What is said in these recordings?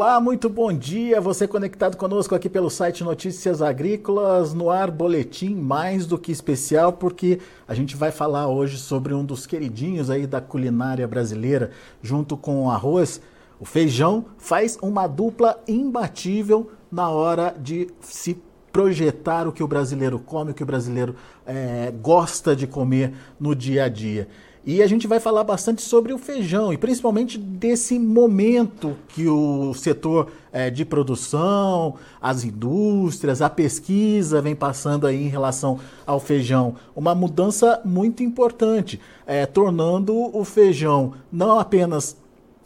Olá, muito bom dia. Você conectado conosco aqui pelo site Notícias Agrícolas, no ar boletim mais do que especial, porque a gente vai falar hoje sobre um dos queridinhos aí da culinária brasileira, junto com o arroz. O feijão faz uma dupla imbatível na hora de se projetar o que o brasileiro come, o que o brasileiro é, gosta de comer no dia a dia. E a gente vai falar bastante sobre o feijão e principalmente desse momento que o setor é, de produção, as indústrias, a pesquisa vem passando aí em relação ao feijão. Uma mudança muito importante, é, tornando o feijão não apenas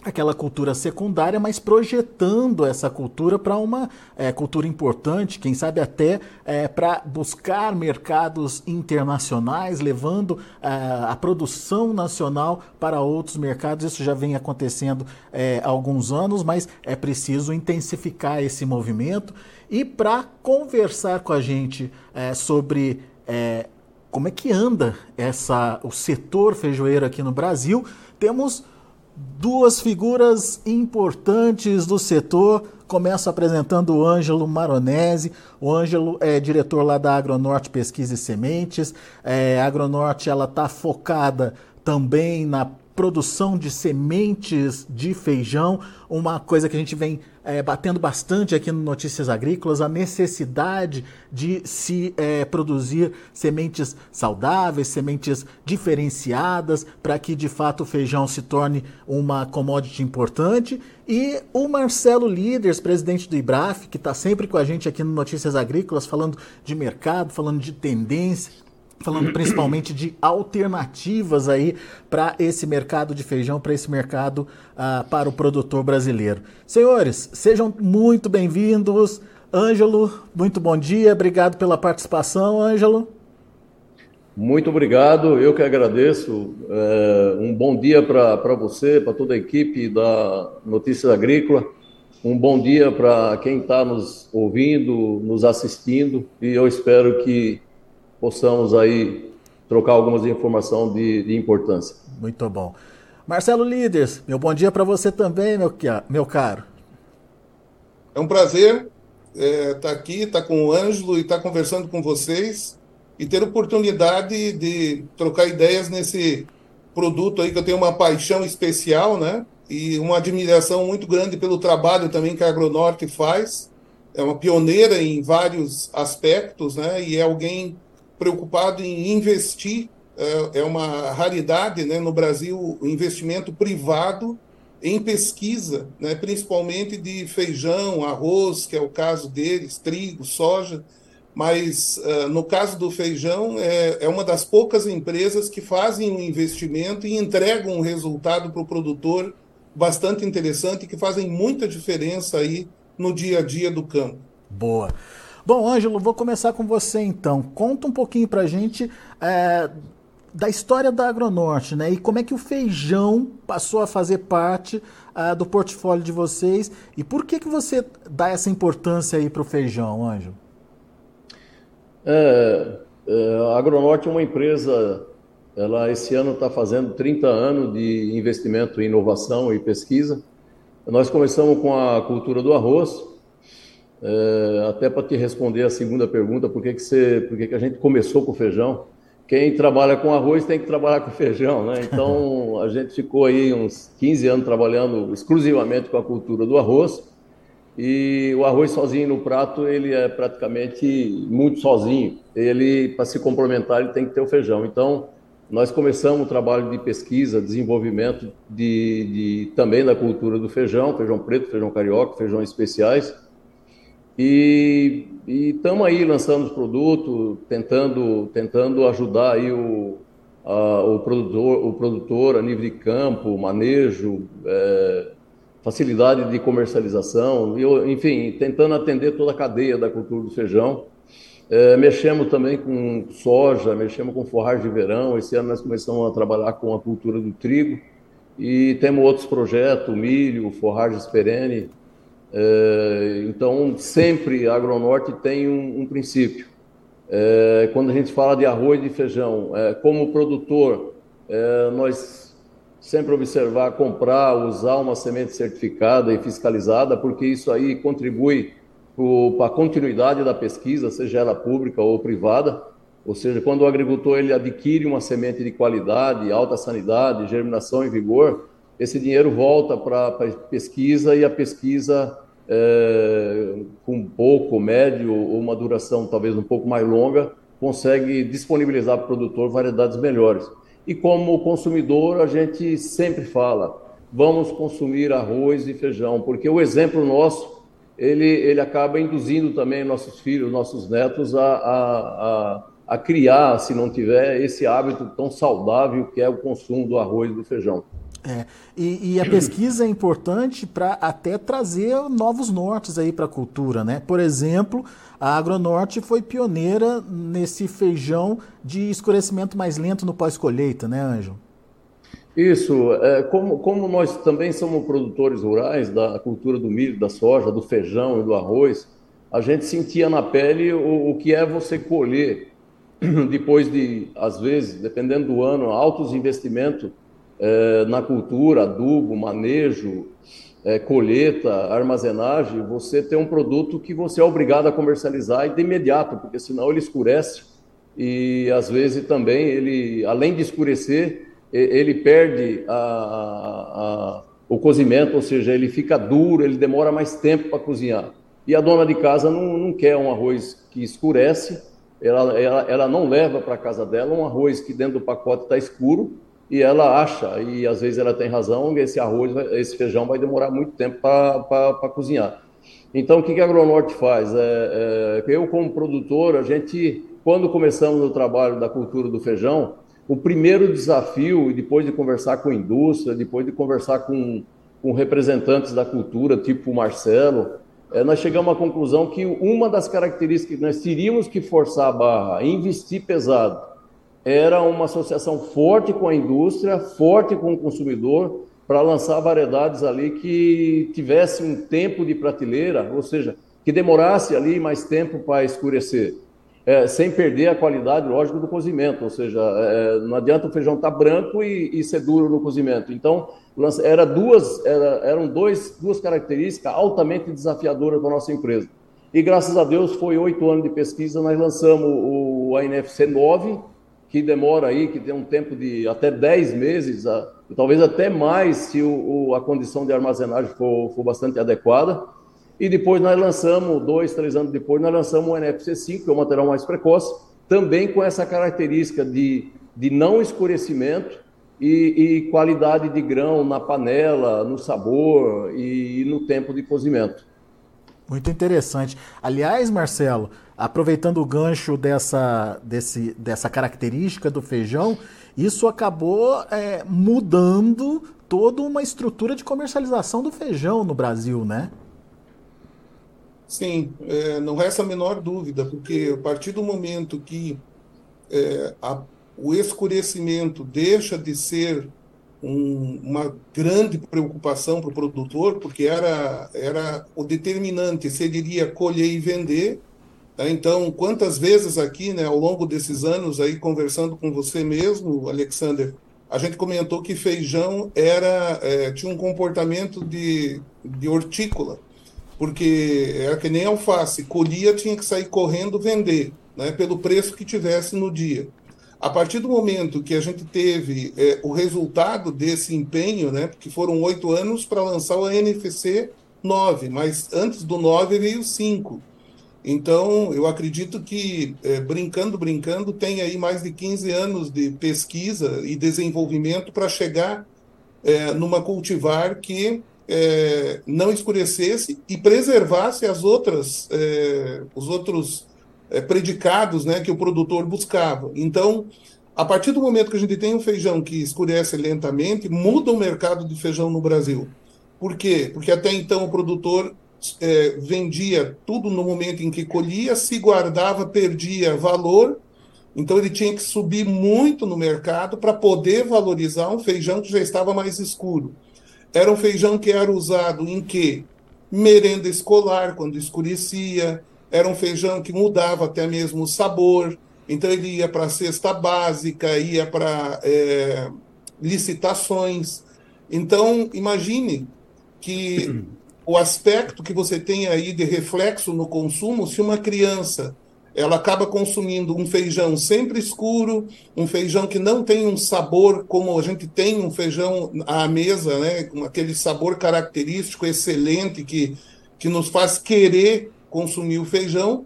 aquela cultura secundária, mas projetando essa cultura para uma é, cultura importante, quem sabe até é, para buscar mercados internacionais, levando é, a produção nacional para outros mercados. Isso já vem acontecendo há alguns anos, mas é preciso intensificar esse movimento. E para conversar com a gente sobre como é que anda essa, o setor feijoeiro aqui no Brasil, temos duas figuras importantes do setor. Começo apresentando o Ângelo Maronese. O Ângelo é diretor lá da Agronorte Pesquisa e Sementes. É, a Agronorte ela está focada também na produção de sementes de feijão, uma coisa que a gente vem é, batendo bastante aqui no Notícias Agrícolas, a necessidade de se é, produzir sementes saudáveis, sementes diferenciadas, para que de fato o feijão se torne uma commodity importante. E o Marcelo Líderes, presidente do IBRAF, que está sempre com a gente aqui no Notícias Agrícolas, falando de mercado, falando de tendência, falando principalmente de alternativas aí para esse mercado de feijão, para esse mercado uh, para o produtor brasileiro. Senhores, sejam muito bem-vindos. Ângelo, muito bom dia, obrigado pela participação, Ângelo. Muito obrigado, eu que agradeço. É, um bom dia para você, para toda a equipe da Notícias Agrícola. Um bom dia para quem está nos ouvindo, nos assistindo, e eu espero que possamos aí trocar algumas informações de, de importância. Muito bom. Marcelo Líderes, meu bom dia para você também, meu, meu caro. É um prazer estar é, tá aqui, estar tá com o Ângelo e estar tá conversando com vocês e ter oportunidade de trocar ideias nesse produto aí que eu tenho uma paixão especial, né? E uma admiração muito grande pelo trabalho também que a Agronorte faz. É uma pioneira em vários aspectos, né? E é alguém preocupado em investir, é, é uma raridade né, no Brasil o investimento privado em pesquisa, né, principalmente de feijão, arroz, que é o caso deles, trigo, soja, mas uh, no caso do feijão, é, é, uma das poucas empresas que fazem um investimento e entregam um resultado para o produtor bastante interessante, que fazem muita diferença aí no dia a dia do campo. Boa. Bom, Ângelo, vou começar com você então. Conta um pouquinho para a gente é, da história da Agronorte, né? E como é que o feijão passou a fazer parte uh, do portfólio de vocês e por que que você dá essa importância aí para o feijão, Ângelo? É, é, a Agronorte é uma empresa, ela esse ano está fazendo 30 anos de investimento em inovação e pesquisa. Nós começamos com a cultura do arroz, é, até para te responder a segunda pergunta, por que, que, você, por que, que a gente começou com feijão? Quem trabalha com arroz tem que trabalhar com feijão, né? Então a gente ficou aí uns 15 anos trabalhando exclusivamente com a cultura do arroz. E o arroz sozinho no prato, ele é praticamente muito sozinho. Ele, para se complementar, ele tem que ter o feijão. Então, nós começamos o trabalho de pesquisa, desenvolvimento de, de também da cultura do feijão, feijão preto, feijão carioca, feijão especiais. E estamos aí lançando os produtos, tentando, tentando ajudar aí o, a, o, produtor, o produtor a nível de campo, manejo, é, facilidade de comercialização, e, enfim, tentando atender toda a cadeia da cultura do feijão. É, mexemos também com soja, mexemos com forragem de verão. Esse ano nós começamos a trabalhar com a cultura do trigo e temos outros projetos, milho, forragens perene, então, sempre a Agronorte tem um, um princípio. É, quando a gente fala de arroz e feijão, é, como produtor, nós sempre observar, comprar, usar uma semente certificada e fiscalizada, porque isso aí contribui para a continuidade da pesquisa, seja ela pública ou privada. Ou seja, quando o agricultor ele adquire uma semente de qualidade, alta sanidade, germinação e vigor, esse dinheiro volta para a pesquisa e a pesquisa é, com pouco, médio ou uma duração talvez um pouco mais longa, consegue disponibilizar para o produtor variedades melhores. E como consumidor, a gente sempre fala, vamos consumir arroz e feijão, porque o exemplo nosso, ele, ele acaba induzindo também nossos filhos, nossos netos a, a, a, a criar, se não tiver, esse hábito tão saudável que é o consumo do arroz e do feijão. É, e, e, a pesquisa é importante para até trazer novos nortes aí para a cultura, né? Por exemplo, a Agronorte foi pioneira nesse feijão de escurecimento mais lento no pós-colheita, né, Ângelo? Isso, é, como, como nós também somos produtores rurais da cultura do milho, da soja, do feijão e do arroz, a gente sentia na pele o, o que é você colher depois de, às vezes, dependendo do ano, altos investimentos é, na cultura, adubo, manejo, é, colheita, armazenagem, você tem um produto que você é obrigado a comercializar de imediato, porque senão ele escurece e às vezes também ele, além de escurecer, ele perde a, a, a, o cozimento, ou seja, ele fica duro, ele demora mais tempo para cozinhar. E a dona de casa não, não quer um arroz que escurece, ela, ela, ela não leva para casa dela um arroz que dentro do pacote está escuro, e ela acha, e às vezes ela tem razão, esse arroz, esse feijão vai demorar muito tempo para cozinhar. Então, o que, que a Agronorte faz? É, é, eu, como produtor, a gente, quando começamos o trabalho da cultura do feijão, o primeiro desafio, depois de conversar com a indústria, depois de conversar com, com representantes da cultura, tipo o Marcelo, é, nós chegamos à conclusão que uma das características que nós teríamos que forçar a barra, investir pesado, era uma associação forte com a indústria, forte com o consumidor, para lançar variedades ali que tivesse um tempo de prateleira, ou seja, que demorasse ali mais tempo para escurecer, é, sem perder a qualidade, lógico, do cozimento, ou seja, é, não adianta o feijão estar tá branco e, e, ser duro no cozimento. Então, era duas, era, eram dois, duas características altamente desafiadoras para a nossa empresa. E graças a Deus, foi oito anos de pesquisa, nós lançamos o ANFC 9, que demora aí, que tem um tempo de até 10 meses, talvez até mais, se o, o, a condição de armazenagem for, for bastante adequada. E depois nós lançamos, dois, três anos depois, nós lançamos o NFC 5, que é o material mais precoce, também com essa característica de, de não escurecimento e, e qualidade de grão na panela, no sabor e, e no tempo de cozimento. Muito interessante. Aliás, Marcelo, aproveitando o gancho dessa, desse, dessa característica do feijão, isso acabou é, mudando toda uma estrutura de comercialização do feijão no Brasil, né? Sim, é, não resta a menor dúvida, porque a partir do momento que é, a, o escurecimento deixa de ser um, uma grande preocupação para o produtor, porque era, era o determinante se ele iria colher e vender. Tá? Então, quantas vezes aqui, né, ao longo desses anos, aí conversando com você mesmo, Alexander, a gente comentou que feijão era é, tinha um comportamento de, de hortícola, porque era que nem alface, colhia, tinha que sair correndo vender, né, pelo preço que tivesse no dia. A partir do momento que a gente teve é, o resultado desse empenho, né, porque foram oito anos para lançar o NFC 9, mas antes do 9 veio 5. Então, eu acredito que, é, brincando, brincando, tem aí mais de 15 anos de pesquisa e desenvolvimento para chegar é, numa cultivar que é, não escurecesse e preservasse as outras, é, os outros é, predicados né, que o produtor buscava. Então, a partir do momento que a gente tem um feijão que escurece lentamente, muda o mercado de feijão no Brasil. Por quê? Porque até então o produtor é, vendia tudo no momento em que colhia, se guardava, perdia valor, então ele tinha que subir muito no mercado para poder valorizar um feijão que já estava mais escuro. Era um feijão que era usado em quê? Merenda escolar, quando escurecia, era um feijão que mudava até mesmo o sabor, então ele ia para a cesta básica, ia para é, licitações. Então, imagine que o aspecto que você tem aí de reflexo no consumo, se uma criança ela acaba consumindo um feijão sempre escuro, um feijão que não tem um sabor como a gente tem um feijão à mesa, né, com aquele sabor característico excelente que, que nos faz querer consumir o feijão.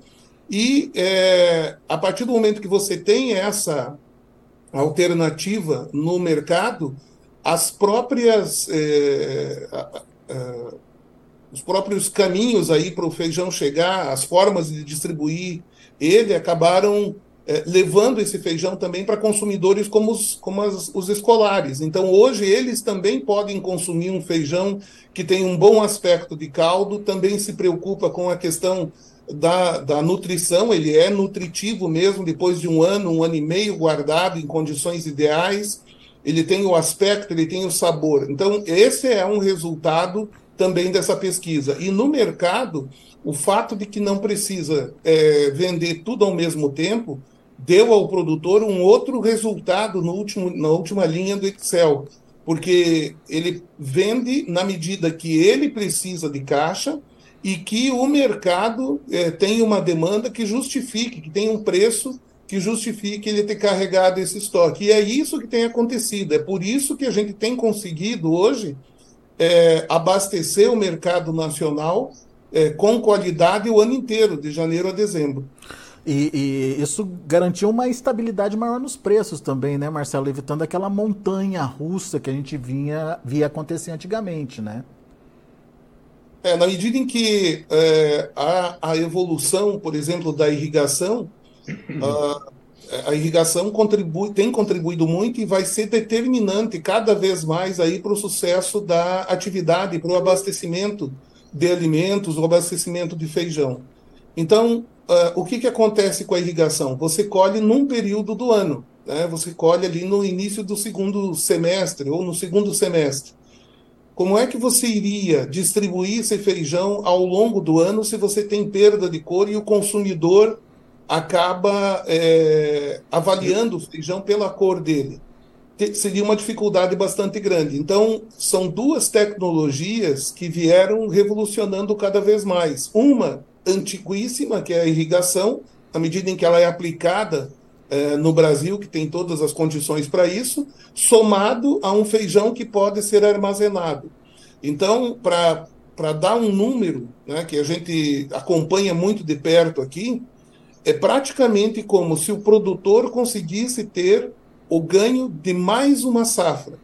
E é, a partir do momento que você tem essa alternativa no mercado, as próprias é, os próprios caminhos aí para o feijão chegar, as formas de distribuir ele, acabaram é, levando esse feijão também para consumidores como, os, como as, os escolares. Então, hoje, eles também podem consumir um feijão que tem um bom aspecto de caldo, também se preocupa com a questão da, da nutrição, ele é nutritivo mesmo, depois de um ano, um ano e meio guardado em condições ideais, ele tem o aspecto, ele tem o sabor. Então, esse é um resultado também dessa pesquisa. E no mercado, o fato de que não precisa é, vender tudo ao mesmo tempo deu ao produtor um outro resultado no último, na última linha do Excel, porque ele vende na medida que ele precisa de caixa e que o mercado é, tem uma demanda que justifique, que tem um preço que justifique ele ter carregado esse estoque. E é isso que tem acontecido, é por isso que a gente tem conseguido hoje é, abastecer o mercado nacional é, com qualidade o ano inteiro, de janeiro a dezembro. E, e, isso garantiu uma estabilidade maior nos preços também, né, Marcelo? Evitando aquela montanha russa que a gente vinha, via acontecer antigamente, né? É, na medida em que é, a, a evolução, por exemplo, da irrigação, a, a irrigação contribui, tem contribuído muito e vai ser determinante cada vez mais aí para o sucesso da atividade, para o abastecimento de alimentos, o abastecimento de feijão. Então, uh, o que, que acontece com a irrigação? Você colhe num período do ano, né? você colhe ali no início do segundo semestre ou no segundo semestre. Como é que você iria distribuir esse feijão ao longo do ano se você tem perda de cor e o consumidor acaba é, avaliando o feijão pela cor dele. Seria uma dificuldade bastante grande. Então, são duas tecnologias que vieram revolucionando cada vez mais. Uma antiguíssima, que é a irrigação, à medida em que ela é aplicada é, no Brasil, que tem todas as condições para isso, somado a um feijão que pode ser armazenado. Então, para dar um número né, que a gente acompanha muito de perto aqui, é praticamente como se o produtor conseguisse ter o ganho de mais uma safra.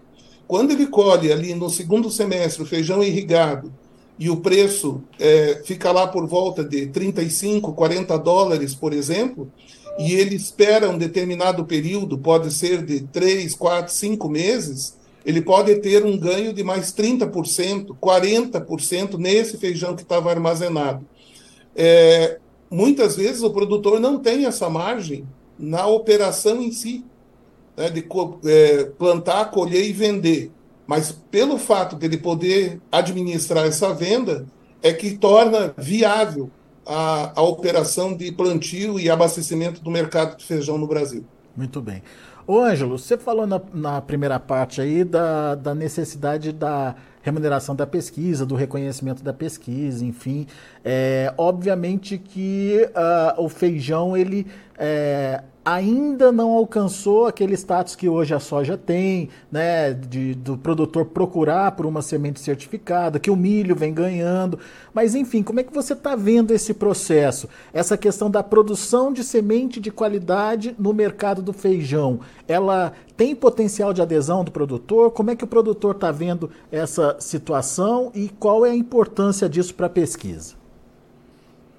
Quando ele colhe ali no segundo semestre o feijão irrigado e o preço é, fica lá por volta de 35, 40 dólares, por exemplo, e ele espera um determinado período, pode ser de 3, 4, 5 meses, ele pode ter um ganho de mais 30%, 40% nesse feijão que estava armazenado. É, muitas vezes o produtor não tem essa margem na operação em si, né, de é, plantar, colher e vender. Mas pelo fato de ele poder administrar essa venda, é que torna viável a, a operação de plantio e abastecimento do mercado de feijão no Brasil. Muito bem. Ô Ângelo, você falou na, na primeira parte aí da, da necessidade da remuneração da pesquisa, do reconhecimento da pesquisa, enfim. É, obviamente que uh, o feijão ele é, ainda não alcançou aquele status que hoje a soja tem, né, de, do produtor procurar por uma semente certificada, que o milho vem ganhando. Mas, enfim, como é que você está vendo esse processo? Essa questão da produção de semente de qualidade no mercado do feijão, ela tem potencial de adesão do produtor? Como é que o produtor está vendo essa situação e qual é a importância disso para a pesquisa?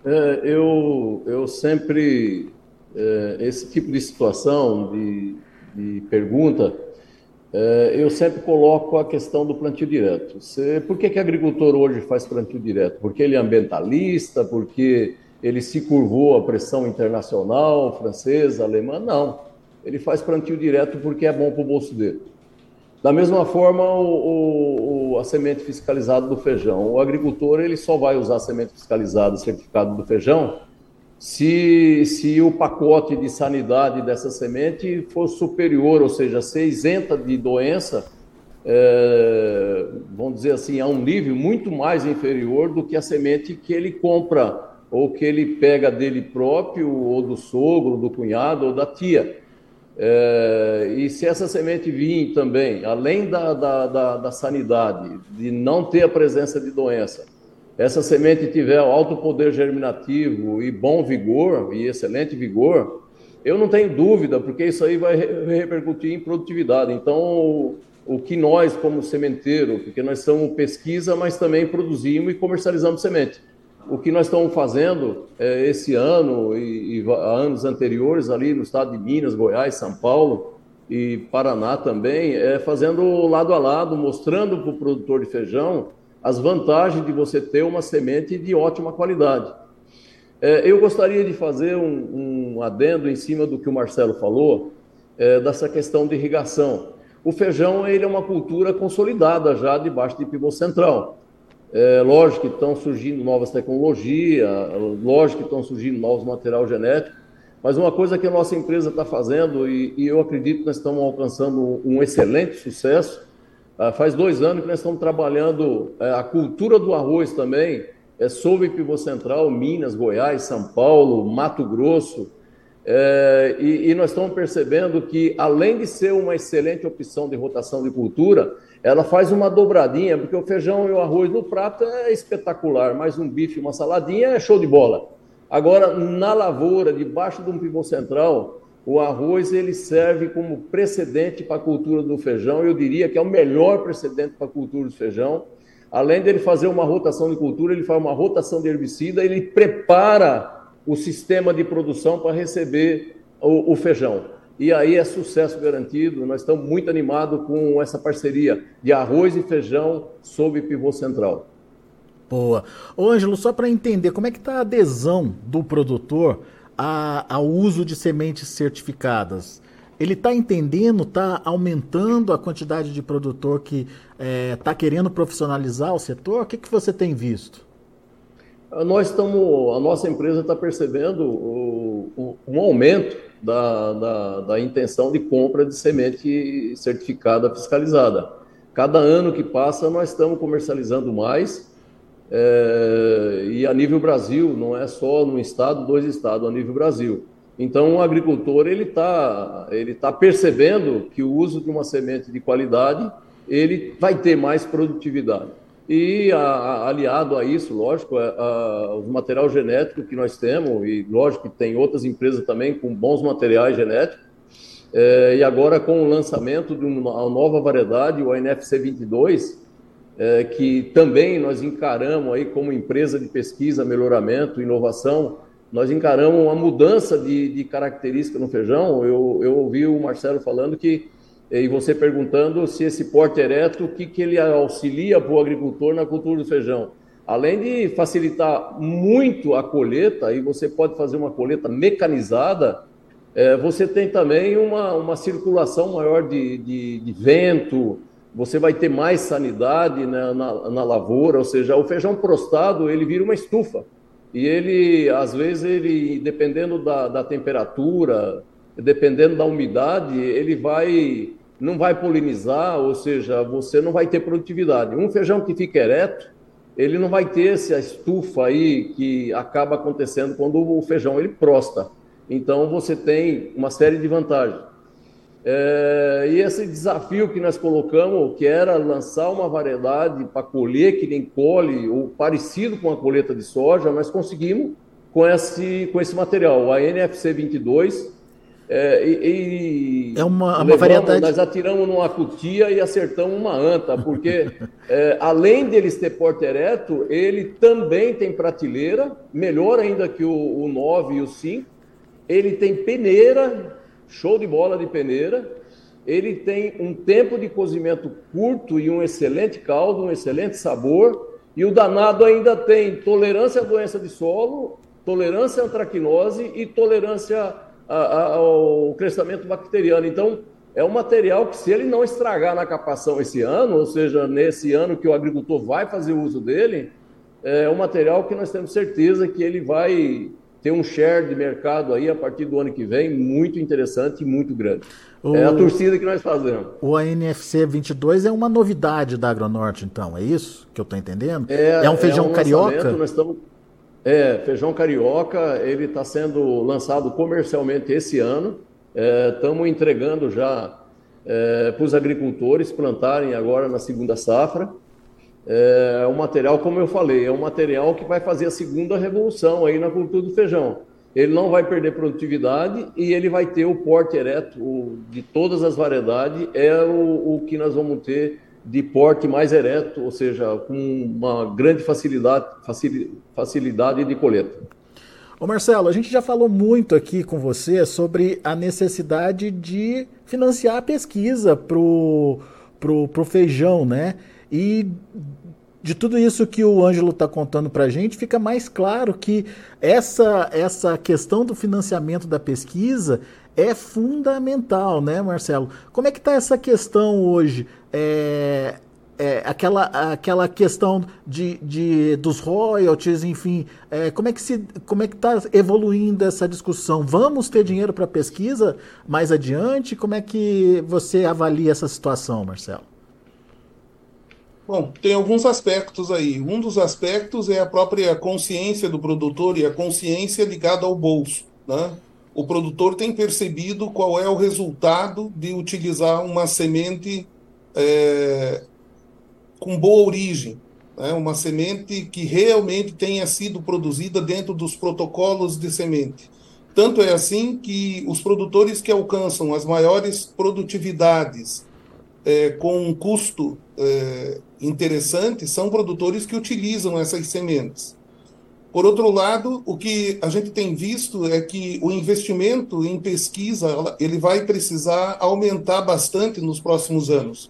É, eu, eu sempre esse tipo de situação, de, de pergunta, é, eu sempre coloco a questão do plantio direto. Você, por que, que agricultor hoje faz plantio direto? Porque ele é ambientalista, porque ele se curvou à pressão internacional, francesa, alemã? Não. Ele faz plantio direto porque é bom para o bolso dele. Da mesma forma, o, o, a semente fiscalizada do feijão. O agricultor ele só vai usar a semente fiscalizada, certificado do feijão, se, se o pacote de sanidade dessa semente for superior, ou seja, ser isenta de doença, é, vamos dizer assim, a um nível muito mais inferior do que a semente que ele compra ou que ele pega dele próprio, ou do sogro, do cunhado, ou da tia. É, e se essa semente vir também, além da, da, da, da, sanidade, de não ter a presença de doença, essa semente tiver alto poder germinativo e bom vigor, e excelente vigor, eu não tenho dúvida, porque isso aí vai repercutir em produtividade. Então, o, que nós, como sementeiro, porque nós somos pesquisa, mas também produzimos e comercializamos semente o que nós estamos fazendo é, esse ano e, e anos anteriores ali no estado de Minas, Goiás, São Paulo e Paraná também, é fazendo lado a lado, mostrando para o produtor de feijão as vantagens de você ter uma semente de ótima qualidade. É, eu gostaria de fazer um, um, adendo em cima do que o Marcelo falou, é, dessa questão de irrigação. O feijão ele é uma cultura consolidada já debaixo de pivô central. É, lógico que estão surgindo novas tecnologias, lógico que estão surgindo novos material genético, mas uma coisa que a nossa empresa está fazendo, e, e, eu acredito que nós estamos alcançando um excelente sucesso, ah, faz dois anos que nós estamos trabalhando é, a cultura do arroz também, é, sob pivô central, Minas, Goiás, São Paulo, Mato Grosso, é, e, e, nós estamos percebendo que, além de ser uma excelente opção de rotação de cultura, ela faz uma dobradinha, porque o feijão e o arroz no prato é espetacular, mas um bife uma saladinha é show de bola. Agora, na lavoura, debaixo de um pivô central, o arroz ele serve como precedente para a cultura do feijão. Eu diria que é o melhor precedente para a cultura do feijão. Além dele fazer uma rotação de cultura, ele faz uma rotação de herbicida, ele prepara o sistema de produção para receber o, o feijão. E aí é sucesso garantido. Nós estamos muito animados com essa parceria de arroz e feijão sob pivô central. Boa. Ô, Ângelo, só para entender, como é que está a adesão do produtor a, ao uso de sementes certificadas? Ele está entendendo, está aumentando a quantidade de produtor que está é, tá querendo profissionalizar o setor? O que, que você tem visto? Nós estamos, a nossa empresa está percebendo o, o, um aumento da, da, da intenção de compra de semente certificada fiscalizada. Cada ano que passa, nós estamos comercializando mais, é, e a nível Brasil, não é só no estado, dois estados, a nível Brasil. Então, o agricultor ele está ele tá percebendo que o uso de uma semente de qualidade ele vai ter mais produtividade. E a, a, aliado a isso, lógico, é, a, o material genético que nós temos, e lógico que tem outras empresas também com bons materiais genéticos, é, e agora com o lançamento de uma nova variedade, o NFC 22, é, que também nós encaramos aí como empresa de pesquisa, melhoramento, inovação, nós encaramos uma mudança de, de característica no feijão. Eu, eu ouvi o Marcelo falando que e você perguntando se esse porte ereto, o que, que ele auxilia para o agricultor na cultura do feijão. Além de facilitar muito a colheita, e você pode fazer uma colheita mecanizada, é, você tem também uma, uma circulação maior de, de, de vento, você vai ter mais sanidade né, na, na lavoura, ou seja, o feijão prostado, ele vira uma estufa. E ele, às vezes, ele, dependendo da, da temperatura, dependendo da umidade, ele vai não vai polinizar, ou seja, você não vai ter produtividade. Um feijão que fica ereto, ele não vai ter essa estufa aí que acaba acontecendo quando o feijão ele prosta. Então você tem uma série de vantagens. É, e esse desafio que nós colocamos, que era lançar uma variedade para colher que nem colhe, ou parecido com a colheita de soja, nós conseguimos com esse, com esse material, a NFC 22, é, e, é uma, levamos, uma variedade. Nós atiramos numa cutia e acertamos uma anta, porque é, além deles ter porte ereto, ele também tem prateleira, melhor ainda que o, o 9 e o 5. Ele tem peneira, show de bola de peneira. Ele tem um tempo de cozimento curto e um excelente caldo, um excelente sabor. E o danado ainda tem tolerância à doença de solo, tolerância à antracnose e tolerância ao crescimento bacteriano. Então, é um material que, se ele não estragar na capação esse ano, ou seja, nesse ano que o agricultor vai fazer uso dele, é um material que nós temos certeza que ele vai ter um share de mercado aí a partir do ano que vem muito interessante e muito grande. O, é a torcida que nós fazemos. O ANFC 22 é uma novidade da Agronorte, então, é isso que eu estou entendendo? É, é um feijão é um carioca? Nós estamos, é, feijão carioca, ele está sendo lançado comercialmente esse ano. Estamos é, entregando já é, para os agricultores plantarem agora na segunda safra é um material, como eu falei, é um material que vai fazer a segunda revolução aí na cultura do feijão. Ele não vai perder produtividade e ele vai ter o porte ereto o, de todas as variedades, é o, o que nós vamos ter de porte mais ereto, ou seja, com uma grande facilidade, facilidade de coleta. Ô Marcelo, a gente já falou muito aqui com você sobre a necessidade de financiar a pesquisa para o pro, pro feijão, né? E de tudo isso que o Ângelo está contando para a gente, fica mais claro que essa, essa questão do financiamento da pesquisa é fundamental, né, Marcelo? Como é que está essa questão hoje? É, é, aquela, aquela questão de, de, dos royalties, enfim, é, como é que se como é que está evoluindo essa discussão? Vamos ter dinheiro para pesquisa mais adiante? Como é que você avalia essa situação, Marcelo? Bom, tem alguns aspectos aí. Um dos aspectos é a própria consciência do produtor e a consciência ligada ao bolso. Né? O produtor tem percebido qual é o resultado de utilizar uma semente é, com boa origem, né? uma semente que realmente tenha sido produzida dentro dos protocolos de semente. Tanto é assim que os produtores que alcançam as maiores produtividades é, com um custo é, interessante são produtores que utilizam essas sementes. Por outro lado, o que a gente tem visto é que o investimento em pesquisa ele vai precisar aumentar bastante nos próximos anos.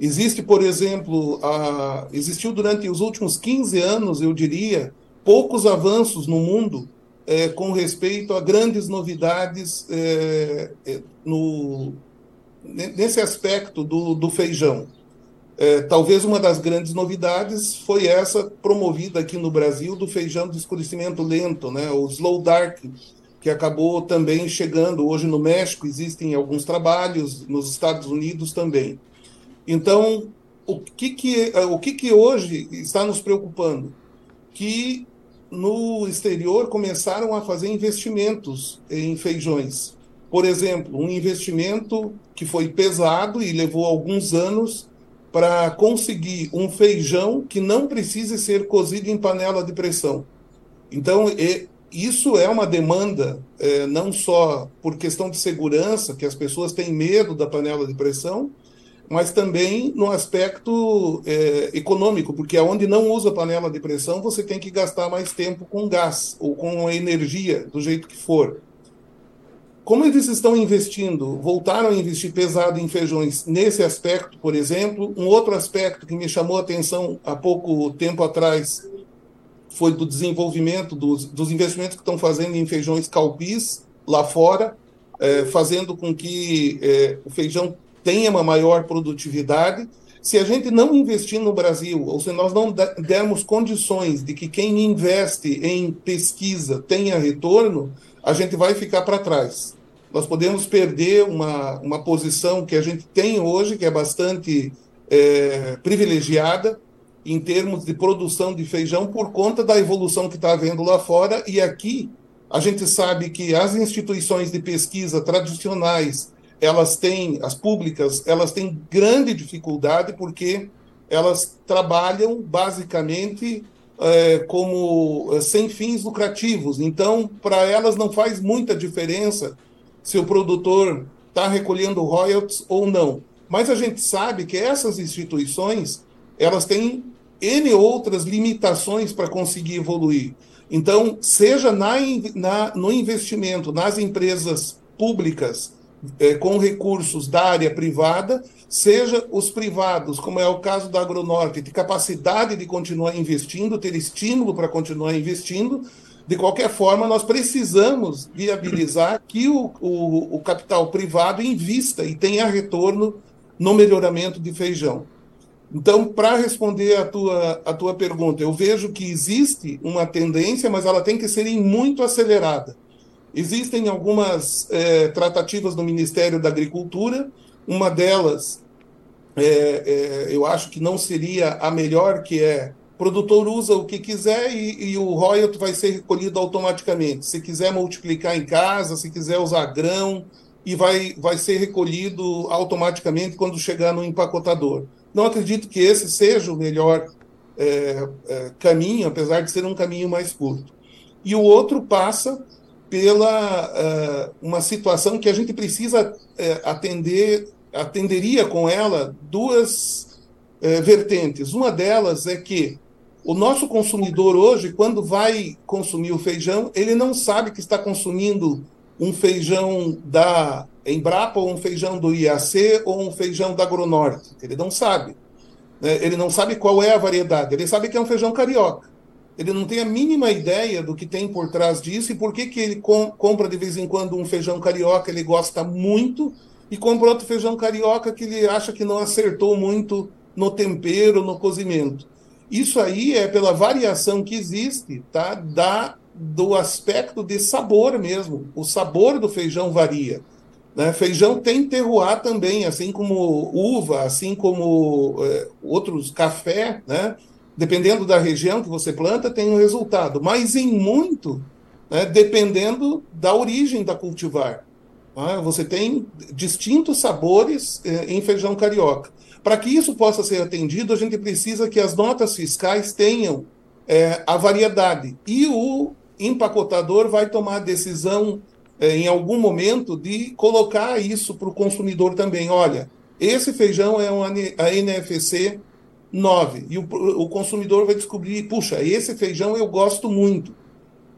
Existe, por exemplo, a, existiu durante os últimos 15 anos, eu diria, poucos avanços no mundo é, com respeito a grandes novidades é, é no, nesse aspecto do, do feijão. É, talvez uma das grandes novidades foi essa promovida aqui no Brasil do feijão de escurecimento lento, né, o slow dark, que acabou também chegando. Hoje no México existem alguns trabalhos, nos Estados Unidos também. Então, o que, que, é, o que, que hoje está nos preocupando? Que no exterior começaram a fazer investimentos em feijões. Por exemplo, um investimento que foi pesado e levou alguns anos para conseguir um feijão que não precise ser cozido em panela de pressão. Então, isso é uma demanda, é, não só por questão de segurança, que as pessoas têm medo da panela de pressão, mas também no aspecto é, econômico, porque onde não usa panela de pressão, você tem que gastar mais tempo com gás ou com energia, do jeito que for. Como eles estão investindo, voltaram a investir pesado em feijões nesse aspecto, por exemplo, um outro aspecto que me chamou a atenção há pouco tempo atrás foi do desenvolvimento dos, dos investimentos que estão fazendo em feijões calpis lá fora, é, fazendo com que é, o feijão tenha uma maior produtividade. Se a gente não investir no Brasil, ou se nós não dermos condições de que quem investe em pesquisa tenha retorno, a gente vai ficar para trás nós podemos perder uma, uma posição que a gente tem hoje, que é bastante é, privilegiada em termos de produção de feijão, por conta da evolução que está havendo lá fora. E aqui a gente sabe que as instituições de pesquisa tradicionais, elas têm, as públicas, elas têm grande dificuldade porque elas trabalham basicamente é, como é, sem fins lucrativos. Então, para elas não faz muita diferença se o produtor está recolhendo royalties ou não. Mas a gente sabe que essas instituições elas têm N outras limitações para conseguir evoluir. Então, seja na, na, no investimento nas empresas públicas é, com recursos da área privada, seja os privados, como é o caso da Agronorte, de capacidade de continuar investindo, ter estímulo para continuar investindo, de qualquer forma, nós precisamos viabilizar que o, o, o capital privado invista e tenha retorno no melhoramento de feijão. Então, para responder a tua, a tua pergunta, eu vejo que existe uma tendência, mas ela tem que ser muito acelerada. Existem algumas é, tratativas no Ministério da Agricultura, uma delas é, é, eu acho que não seria a melhor, que é produtor usa o que quiser e, e, o royalty vai ser recolhido automaticamente. Se quiser multiplicar em casa, se quiser usar grão, e vai, vai ser recolhido automaticamente quando chegar no empacotador. Não acredito que esse seja o melhor é, é, caminho, apesar de ser um caminho mais curto. E o outro passa pela uh, uma situação que a gente precisa uh, atender, atenderia com ela duas uh, vertentes. Uma delas é que o nosso consumidor hoje, quando vai consumir o feijão, ele não sabe que está consumindo um feijão da Embrapa ou um feijão do IAC ou um feijão da Agronorte. Ele não sabe. Né? Ele não sabe qual é a variedade. Ele sabe que é um feijão carioca. Ele não tem a mínima ideia do que tem por trás disso e por que, que ele com, compra de vez em quando um feijão carioca, ele gosta muito, e compra outro feijão carioca que ele acha que não acertou muito no tempero, no cozimento. Isso aí é pela variação que existe, tá? Da, do aspecto de sabor mesmo. O sabor do feijão varia. Né? Feijão tem terroir também, assim como uva, assim como é, outros café, né? Dependendo da região que você planta, tem um resultado. Mas em muito, né, dependendo da origem da cultivar. Né? Você tem distintos sabores é, em feijão carioca. Para que isso possa ser atendido, a gente precisa que as notas fiscais tenham é, a variedade. E o empacotador vai tomar a decisão é, em algum momento de colocar isso para o consumidor também. Olha, esse feijão é um a NFC 9 e o, o consumidor vai descobrir, puxa, esse feijão eu gosto muito.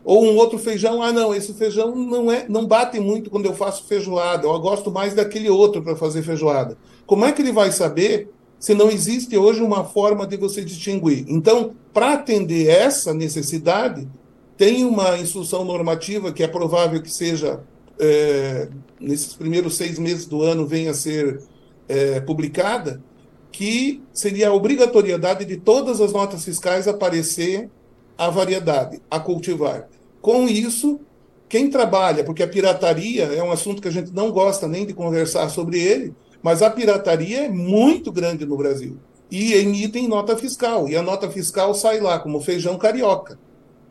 Ou um outro feijão, ah não, esse feijão não é, não bate muito quando eu faço feijoada, eu gosto mais daquele outro para fazer feijoada. Como é que ele vai saber se não existe hoje uma forma de você distinguir? Então, para atender essa necessidade, tem uma instrução normativa que é provável que seja, é, nesses primeiros seis meses do ano, venha a ser é, publicada, que seria a obrigatoriedade de todas as notas fiscais aparecer a variedade, a cultivar. Com isso, quem trabalha, porque a pirataria é um assunto que a gente não gosta nem de conversar sobre ele, mas a pirataria é muito grande no Brasil. E emitem nota fiscal. E a nota fiscal sai lá como feijão carioca.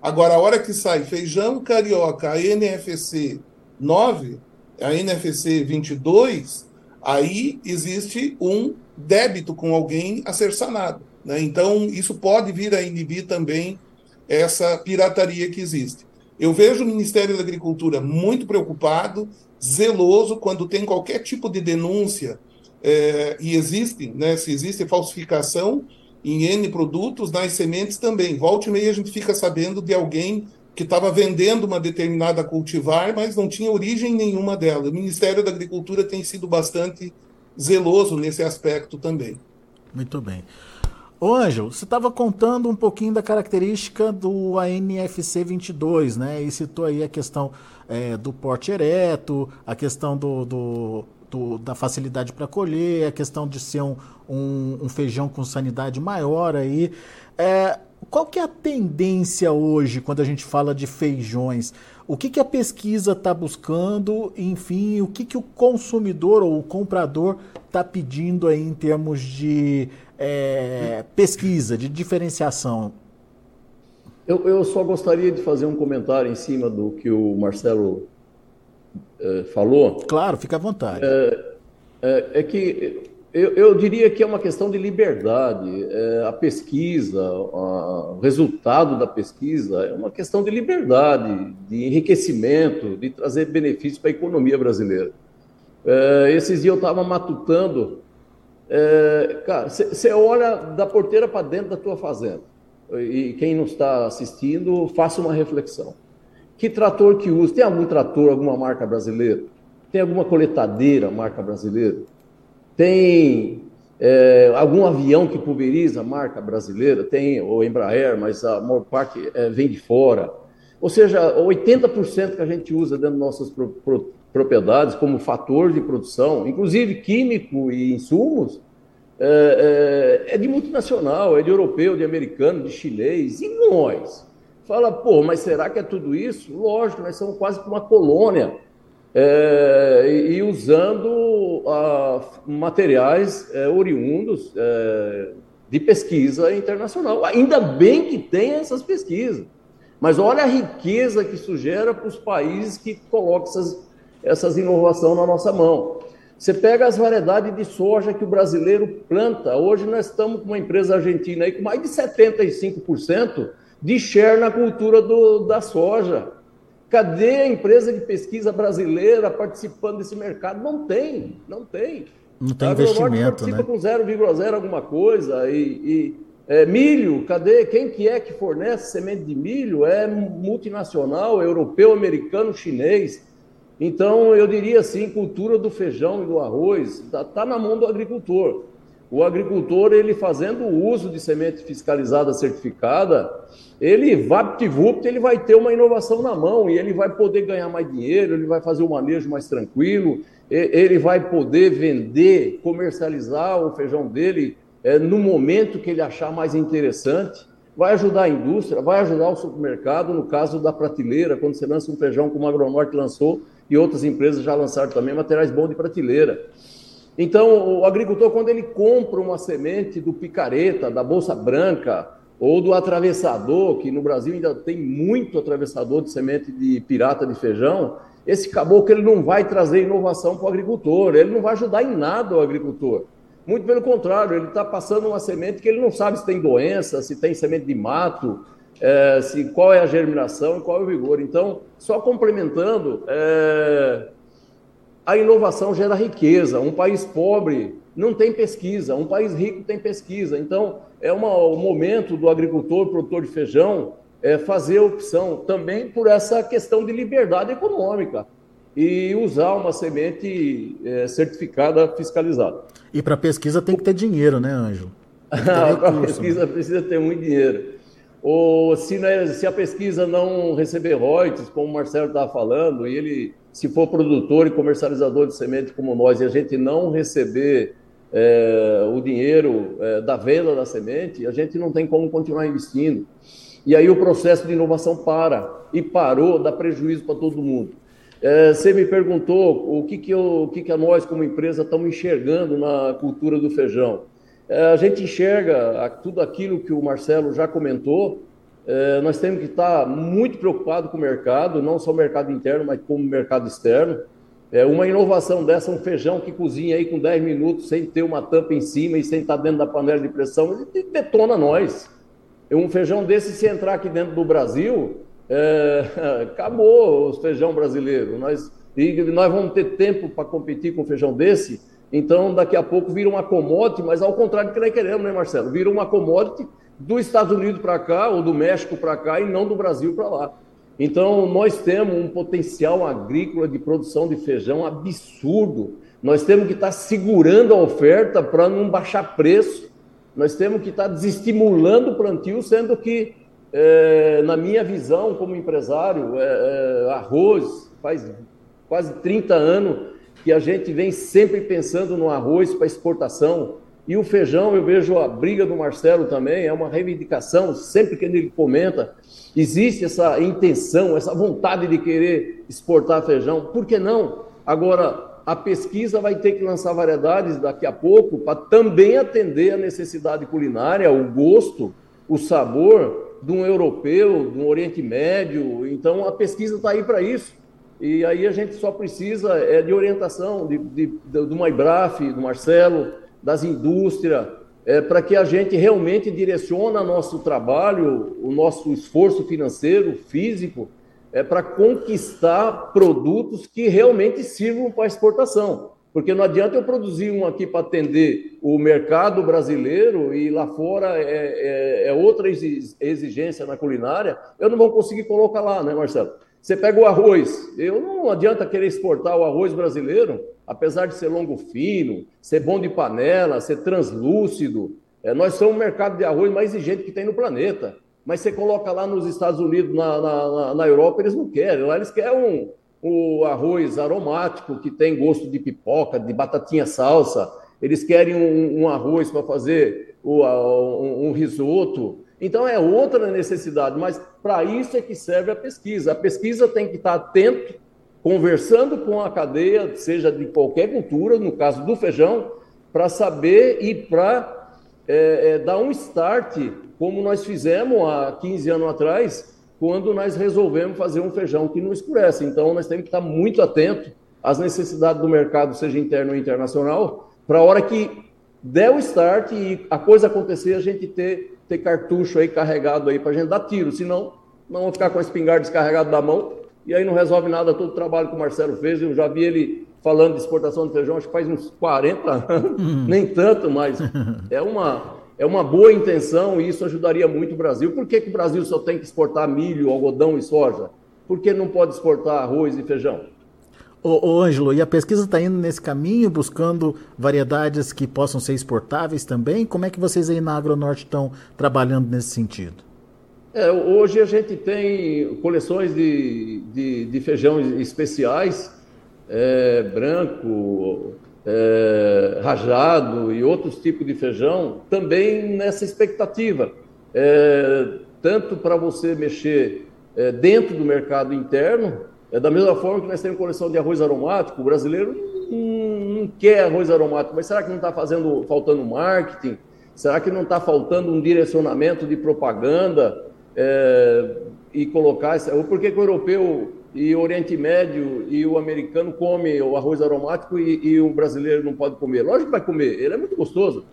Agora, a hora que sai feijão carioca, a NFC 9, a NFC 22, aí existe um débito com alguém a ser sanado. Né? Então, isso pode vir a inibir também essa pirataria que existe. Eu vejo o Ministério da Agricultura muito preocupado, zeloso, quando tem qualquer tipo de denúncia, é, e existe, né, se existe falsificação em N produtos, nas sementes também. Volte e meia a gente fica sabendo de alguém que estava vendendo uma determinada cultivar, mas não tinha origem nenhuma dela. O Ministério da Agricultura tem sido bastante zeloso nesse aspecto também. Muito bem. Ô Ângelo, você estava contando um pouquinho da característica do ANFC 22, né? E citou aí a questão é, do porte ereto, a questão do, do, do da facilidade para colher, a questão de ser um, um, um, feijão com sanidade maior aí. É, qual que é a tendência hoje quando a gente fala de feijões? O que, que a pesquisa está buscando? Enfim, o que, que o consumidor ou o comprador está pedindo aí em termos de é, pesquisa, de diferenciação? Eu, eu, só gostaria de fazer um comentário em cima do que o Marcelo é, falou. Claro, fica à vontade. É, é, é que eu, eu, diria que é uma questão de liberdade. É, a pesquisa, a, o resultado da pesquisa é uma questão de liberdade, de enriquecimento, de trazer benefícios para a economia brasileira. É, esses dias eu estava matutando é, cara, você olha da porteira para dentro da tua fazenda. E quem não está assistindo, faça uma reflexão. Que trator que usa? Tem algum trator, alguma marca brasileira? Tem alguma coletadeira, marca brasileira? Tem é, algum avião que pulveriza, marca brasileira? Tem o Embraer, mas a maior parte é, vem de fora. Ou seja, 80% que a gente usa dentro das nossas pro, pro, propriedades como fator de produção, inclusive químico e insumos, é, é de multinacional, é de europeu, de americano, de chinês, e nós? Fala, pô, mas será que é tudo isso? Lógico, nós somos quase uma colônia. É, e, e, usando a, materiais é, oriundos é, de pesquisa internacional. Ainda bem que tem essas pesquisas. Mas olha a riqueza que isso gera para os países que colocam essas, essas inovações na nossa mão. Você pega as variedades de soja que o brasileiro planta. Hoje nós estamos com uma empresa argentina aí com mais de 75% de share na cultura do, da soja. Cadê a empresa de pesquisa brasileira participando desse mercado? Não tem, não tem. Não tem a investimento, participa né? com 0,0 alguma coisa e, e é, milho, cadê? Quem que é que fornece semente de milho? É multinacional, europeu, americano, chinês. Então, eu diria assim, cultura do feijão e do arroz está tá na mão do agricultor. O agricultor, ele fazendo uso de semente fiscalizada, certificada, ele vapt-vupt, ele vai ter uma inovação na mão e ele vai poder ganhar mais dinheiro, ele vai fazer o manejo mais tranquilo, ele vai poder vender, comercializar o feijão dele é, no momento que ele achar mais interessante vai ajudar a indústria, vai ajudar o supermercado, no caso da prateleira, quando você lança um feijão como a Agronorte lançou, e outras empresas já lançaram também materiais bons de prateleira. Então, o agricultor, quando ele compra uma semente do picareta, da bolsa branca, ou do atravessador, que no Brasil ainda tem muito atravessador de semente de pirata de feijão, esse caboclo ele não vai trazer inovação para o agricultor, ele não vai ajudar em nada o agricultor. Muito pelo contrário, ele está passando uma semente que ele não sabe se tem doença, se tem semente de mato, é, se, qual é a germinação e qual é o vigor. Então, só complementando, é, a inovação gera riqueza. Um país pobre não tem pesquisa, um país rico tem pesquisa. Então, é uma, o momento do agricultor, produtor de feijão, é fazer opção também por essa questão de liberdade econômica e usar uma semente é, certificada fiscalizada. E para pesquisa tem que ter dinheiro, né, Ângelo? Para pesquisa né? precisa ter muito dinheiro ou se, né, se a pesquisa não receber royalties, como o Marcelo estava falando, e ele, se for produtor e comercializador de semente como nós, e a gente não receber é, o dinheiro é, da venda da semente, a gente não tem como continuar investindo. E aí o processo de inovação para, e parou, dá prejuízo para todo mundo. É, você me perguntou o que, que, eu, o que, que nós, como empresa, estamos enxergando na cultura do feijão. É, a gente enxerga tudo aquilo que o Marcelo já comentou. É, nós temos que estar muito preocupados com o mercado, não só o mercado interno, mas como o mercado externo. É uma inovação dessa, um feijão que cozinha aí com 10 minutos sem ter uma tampa em cima e sem estar dentro da panela de pressão, ele detona nós. Um feijão desse, se entrar aqui dentro do Brasil, é, acabou o feijão brasileiro. Nós, nós vamos ter tempo para competir com um feijão desse então, daqui a pouco vira uma commodity, mas ao contrário do que nós queremos, né, Marcelo? Vira uma commodity dos Estados Unidos para cá, ou do México para cá, e não do Brasil para lá. Então, nós temos um potencial agrícola de produção de feijão absurdo. Nós temos que estar segurando a oferta para não baixar preço. Nós temos que estar desestimulando o plantio, sendo que, é, na minha visão como empresário, é, é, arroz faz quase 30 anos que a gente vem sempre pensando no arroz para exportação. E o feijão, eu vejo a briga do Marcelo também, é uma reivindicação, sempre que ele comenta, existe essa intenção, essa vontade de querer exportar feijão. Por que não? Agora, a pesquisa vai ter que lançar variedades daqui a pouco para também atender a necessidade culinária, o gosto, o sabor de um europeu, de um Oriente Médio. Então, a pesquisa está aí para isso. E aí a gente só precisa é, de orientação de, de, de, do Maibraf, do Marcelo, das indústrias, é, para que a gente realmente direcione nosso trabalho, o nosso esforço financeiro, físico, é, para conquistar produtos que realmente sirvam para exportação. Porque não adianta eu produzir um aqui para atender o mercado brasileiro e lá fora é, é, é outra exigência na culinária, eu não vou conseguir colocar lá, né, Marcelo? Você pega o arroz, eu não adianta querer exportar o arroz brasileiro, apesar de ser longo fino, ser bom de panela, ser translúcido. É, nós somos o mercado de arroz mais exigente que tem no planeta. Mas você coloca lá nos Estados Unidos, na, na, na Europa, eles não querem. Lá eles querem um, um arroz aromático que tem gosto de pipoca, de batatinha salsa. Eles querem um, um arroz para fazer o, um, um risoto. Então é outra necessidade, mas para isso é que serve a pesquisa. A pesquisa tem que estar atento, conversando com a cadeia, seja de qualquer cultura, no caso do feijão, para saber e para é, é, dar um start, como nós fizemos há 15 anos atrás, quando nós resolvemos fazer um feijão que não escurece. Então nós temos que estar muito atento às necessidades do mercado, seja interno ou internacional, para a hora que der o start e a coisa acontecer, a gente ter ter cartucho aí carregado aí para a gente dar tiro, senão não vamos ficar com a espingarda descarregada da mão e aí não resolve nada todo o trabalho que o Marcelo fez. Eu já vi ele falando de exportação de feijão, acho que faz uns 40 anos, uhum. nem tanto, mas é uma, é uma boa intenção e isso ajudaria muito o Brasil. Por que, que o Brasil só tem que exportar milho, algodão e soja? Por que não pode exportar arroz e feijão? Ô, ô Ângelo, e a pesquisa está indo nesse caminho, buscando variedades que possam ser exportáveis também? Como é que vocês aí na Agronorte estão trabalhando nesse sentido? É, hoje a gente tem coleções de, de, de feijão especiais, é, branco, é, rajado e outros tipos de feijão, também nessa expectativa. É, tanto para você mexer é, dentro do mercado interno, é da mesma forma que nós temos coleção de arroz aromático, o brasileiro não, não quer arroz aromático, mas será que não está fazendo, faltando marketing? Será que não está faltando um direcionamento de propaganda é, e colocar isso? Por que, que o europeu e o Oriente Médio e o americano come o arroz aromático e, e, o brasileiro não pode comer? Lógico que vai comer, ele é muito gostoso.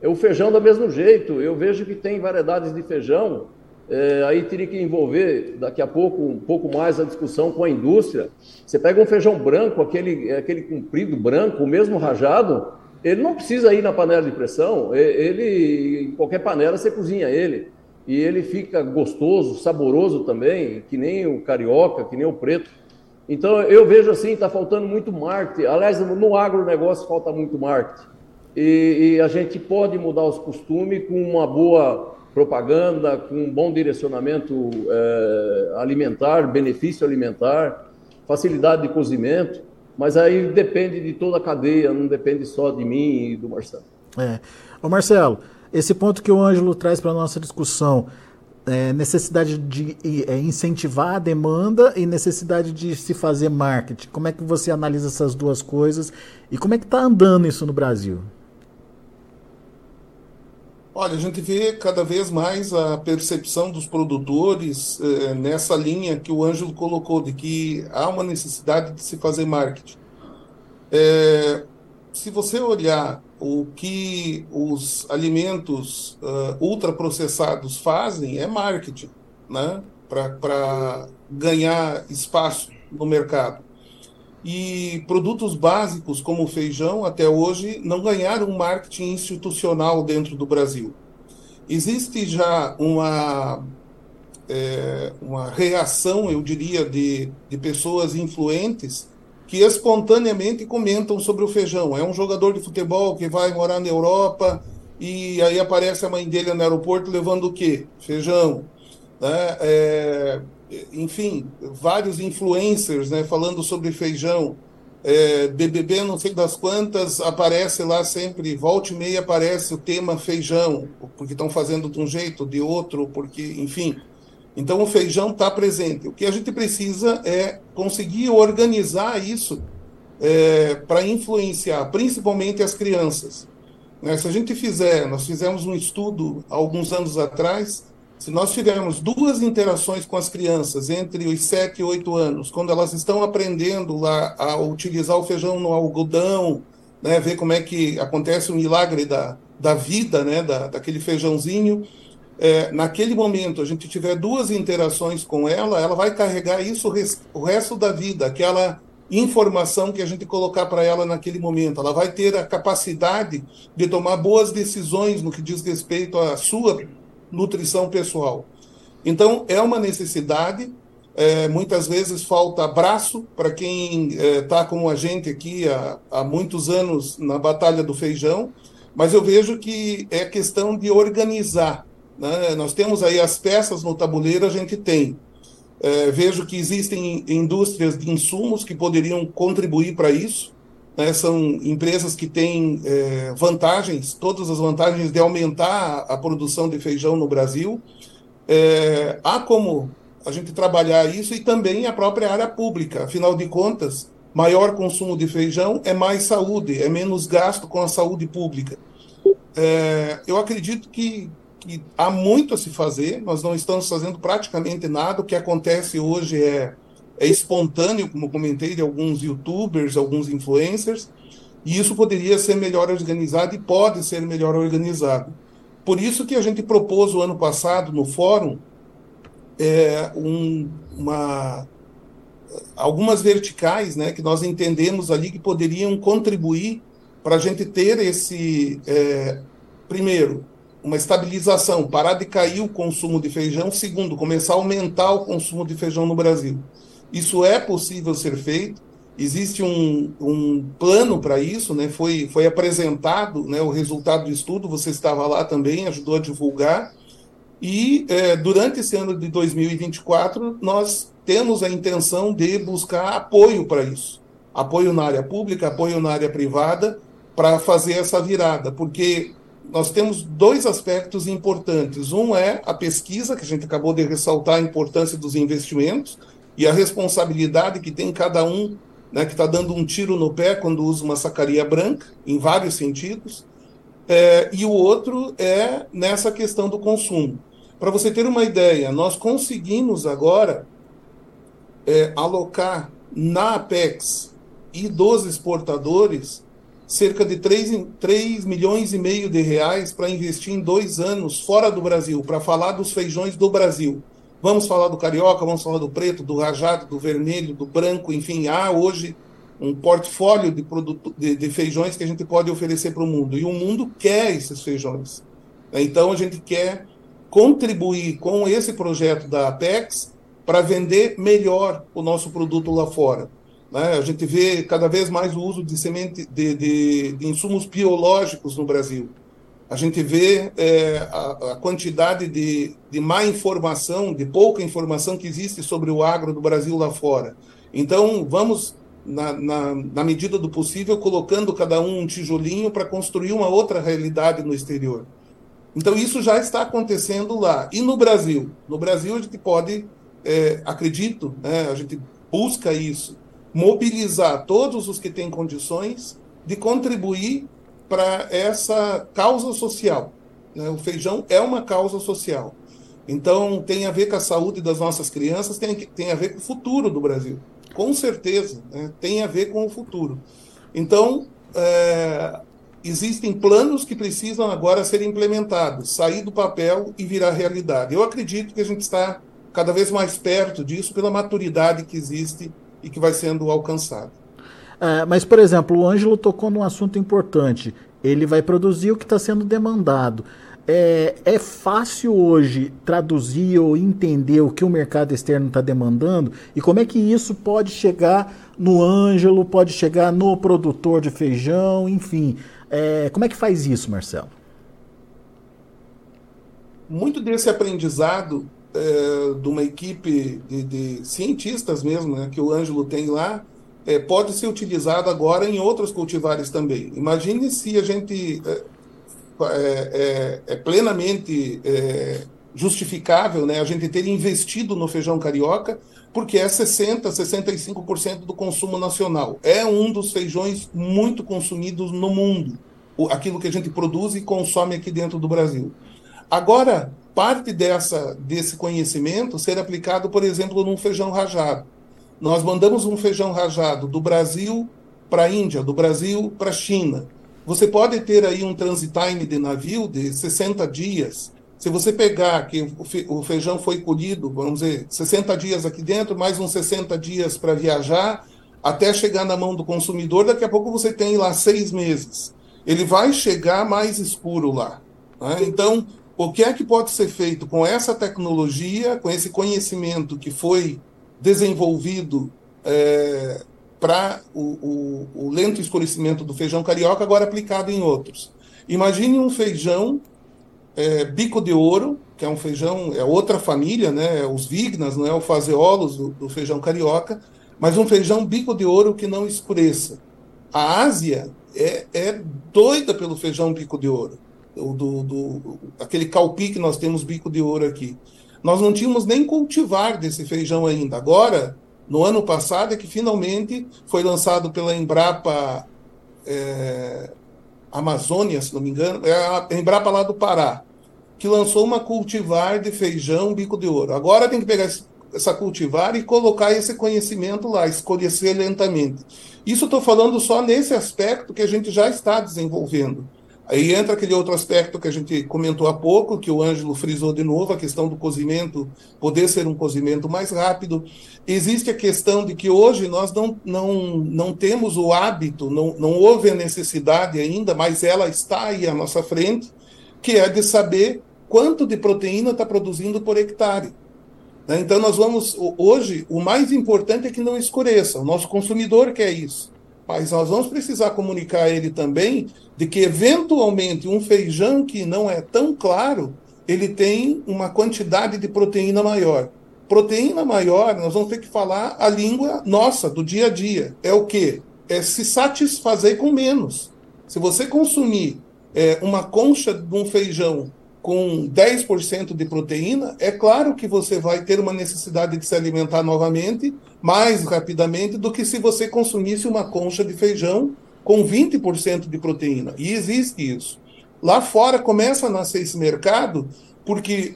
É o feijão do mesmo jeito. Eu vejo que tem variedades de feijão é, aí teria que envolver daqui a pouco um pouco mais a discussão com a indústria. Você pega um feijão branco, aquele, aquele comprido branco, o mesmo rajado, ele não precisa ir na panela de pressão, ele em qualquer panela você cozinha ele. E ele fica gostoso, saboroso também, que nem o carioca, que nem o preto. Então eu vejo assim, está faltando muito marketing. Aliás, no agronegócio falta muito marketing. E, e a gente pode mudar os costumes com uma boa propaganda, com bom direcionamento é, alimentar, benefício alimentar, facilidade de cozimento, mas aí depende de toda a cadeia, não depende só de mim e do Marcelo. É. Ô Marcelo, esse ponto que o Ângelo traz para a nossa discussão, é, necessidade de é, incentivar a demanda e necessidade de se fazer marketing. Como é que você analisa essas duas coisas e como é que está andando isso no Brasil? Olha, a gente vê cada vez mais a percepção dos produtores eh, nessa linha que o Ângelo colocou, de que há uma necessidade de se fazer marketing. É, se você olhar o que os alimentos uh, ultraprocessados fazem, é marketing, né? para ganhar espaço no mercado. E produtos básicos como o feijão, até hoje, não ganharam marketing institucional dentro do Brasil. Existe já uma, é, uma reação, eu diria, de, de pessoas influentes que espontaneamente comentam sobre o feijão. É um jogador de futebol que vai morar na Europa e aí aparece a mãe dele no aeroporto levando o quê? Feijão. Né? É, enfim, vários influencers né, falando sobre feijão. É, BBB, não sei das quantas, aparece lá sempre, volta e meia aparece o tema feijão, porque estão fazendo de um jeito, de outro, porque, enfim. Então o feijão está presente. O que a gente precisa é conseguir organizar isso é, para influenciar, principalmente as crianças. Né? Se a gente fizer, nós fizemos um estudo alguns anos atrás, se nós tivermos duas interações com as crianças entre os 7 e 8 anos, quando elas estão aprendendo lá a utilizar o feijão no algodão, né, ver como é que acontece o milagre da, da vida, né, da, daquele feijãozinho, é, naquele momento a gente tiver duas interações com ela, ela vai carregar isso o, res, o resto da vida, aquela informação que a gente colocar para ela naquele momento. Ela vai ter a capacidade de tomar boas decisões no que diz respeito à sua nutrição pessoal. Então, é uma necessidade. É, muitas vezes falta abraço para quem está é, tá como a gente aqui há, há muitos anos na Batalha do Feijão, mas eu vejo que é questão de organizar. Né? Nós temos aí as peças no tabuleiro, a gente tem. É, vejo que existem indústrias de insumos que poderiam contribuir para isso. Né, são empresas que têm é, vantagens, todas as vantagens de aumentar a produção de feijão no Brasil. É, há como a gente trabalhar isso e também a própria área pública. Afinal de contas, maior consumo de feijão é mais saúde, é menos gasto com a saúde pública. É, eu acredito que, que há muito a se fazer, nós não estamos fazendo praticamente nada. O que acontece hoje é, é espontâneo, como comentei, de alguns youtubers, alguns influencers, e isso poderia ser melhor organizado e pode ser melhor organizado. Por isso que a gente propôs o ano passado no fórum é, um, uma, algumas verticais né, que nós entendemos ali que poderiam contribuir para a gente ter esse, é, primeiro, uma estabilização, parar de cair o consumo de feijão, segundo, começar a aumentar o consumo de feijão no Brasil. Isso é possível ser feito, existe um, um plano para isso, né? foi, foi apresentado né, o resultado do estudo, você estava lá também, ajudou a divulgar, e é, durante esse ano de 2024, nós temos a intenção de buscar apoio para isso. Apoio na área pública, apoio na área privada, para fazer essa virada, porque nós temos dois aspectos importantes. Um é a pesquisa, que a gente acabou de ressaltar a importância dos investimentos e a responsabilidade que tem cada um, né, que está dando um tiro no pé quando usa uma sacaria branca, em vários sentidos. É, e o outro é nessa questão do consumo. Para você ter uma ideia, nós conseguimos agora é, alocar na Apex e dos exportadores cerca de 3, 3 milhões e meio de reais para investir em dois anos fora do Brasil, para falar dos feijões do Brasil. Vamos falar do carioca, vamos falar do preto, do rajado, do vermelho, do branco, enfim, há hoje um portfólio de, produto, de, de feijões que a gente pode oferecer para o mundo. E o mundo quer esses feijões. Então a gente quer contribuir com esse projeto da Apex para vender melhor o nosso produto lá fora. Né? A gente vê cada vez mais o uso de semente de, de, de insumos biológicos no Brasil. A gente vê é, a, a, quantidade de, de má informação, de pouca informação que existe sobre o agro do Brasil lá fora. Então, vamos, na, na, na medida do possível, colocando cada um um tijolinho para construir uma outra realidade no exterior. Então, isso já está acontecendo lá. E no Brasil? No Brasil, a gente pode é, acredito, né, a gente busca isso, mobilizar todos os que têm condições de contribuir para essa causa social. Né? O feijão é uma causa social. Então, tem a ver com a saúde das nossas crianças, tem, tem a ver com o futuro do Brasil. Com certeza, né? tem a ver com o futuro. Então, é, existem planos que precisam agora ser implementados, sair do papel e virar realidade. Eu acredito que a gente está cada vez mais perto disso pela maturidade que existe e que vai sendo alcançada. É, mas, por exemplo, o Ângelo tocou num assunto importante. Ele vai produzir o que está sendo demandado. É, é, fácil hoje traduzir ou entender o que o mercado externo está demandando e como é que isso pode chegar no Ângelo, pode chegar no produtor de feijão, enfim. É, como é que faz isso, Marcelo? Muito desse aprendizado é, de uma equipe de, de, cientistas mesmo, né, que o Ângelo tem lá, é, pode ser utilizado agora em outros cultivares também. Imagine se a gente é, é, é, é plenamente é, justificável né, a gente ter investido no feijão carioca, porque é 60%, 65% do consumo nacional. É um dos feijões muito consumidos no mundo, aquilo que a gente produz e consome aqui dentro do Brasil. Agora, parte dessa, desse conhecimento ser aplicado, por exemplo, num feijão rajado. Nós mandamos um feijão rajado do Brasil para a Índia, do Brasil para a China. Você pode ter aí um transit time de navio de 60 dias. Se você pegar que o feijão foi colhido, vamos dizer, 60 dias aqui dentro, mais uns 60 dias para viajar, até chegar na mão do consumidor, daqui a pouco você tem lá seis meses. Ele vai chegar mais escuro lá. Né? Então, o que é que pode ser feito com essa tecnologia, com esse conhecimento que foi desenvolvido é, para o, o, o, lento escurecimento do feijão carioca, agora aplicado em outros. Imagine um feijão é, bico de ouro, que é um feijão, é outra família, né, é os vignas, não é o faseolos do, do feijão carioca, mas um feijão bico de ouro que não escureça. A Ásia é, é doida pelo feijão bico de ouro, do, do, aquele calpi que nós temos bico de ouro aqui. Nós não tínhamos nem cultivar desse feijão ainda. Agora, no ano passado, é que finalmente foi lançado pela Embrapa é, Amazônia, se não me engano, é a Embrapa lá do Pará, que lançou uma cultivar de feijão bico de ouro. Agora tem que pegar essa cultivar e colocar esse conhecimento lá, escolher lentamente. Isso estou falando só nesse aspecto que a gente já está desenvolvendo. Aí entra aquele outro aspecto que a gente comentou há pouco, que o Ângelo frisou de novo, a questão do cozimento poder ser um cozimento mais rápido. Existe a questão de que hoje nós não, não, não temos o hábito, não, não houve a necessidade ainda, mas ela está aí à nossa frente, que é de saber quanto de proteína está produzindo por hectare. Né? Então, nós vamos. Hoje, o mais importante é que não escureça. O nosso consumidor quer isso. Mas nós vamos precisar comunicar a ele também de que, eventualmente, um feijão que não é tão claro, ele tem uma quantidade de proteína maior. Proteína maior, nós vamos ter que falar a língua nossa, do dia a dia. É o quê? É se satisfazer com menos. Se você consumir é, uma concha de um feijão com 10% de proteína, é claro que você vai ter uma necessidade de se alimentar novamente mais rapidamente do que se você consumisse uma concha de feijão com 20% de proteína. E existe isso. Lá fora começa a nascer esse mercado porque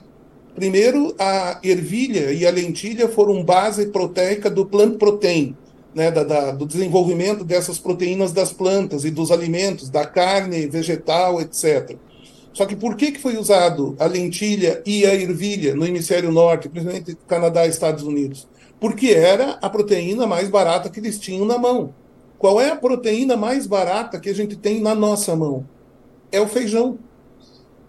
primeiro a ervilha e a lentilha foram base proteica do plant protein, né, da, da, do desenvolvimento dessas proteínas das plantas e dos alimentos, da carne vegetal, etc. Só que por que, que foi usado a lentilha e a ervilha no hemisfério norte, principalmente Canadá e Estados Unidos? Porque era a proteína mais barata que eles tinham na mão. Qual é a proteína mais barata que a gente tem na nossa mão? É o feijão.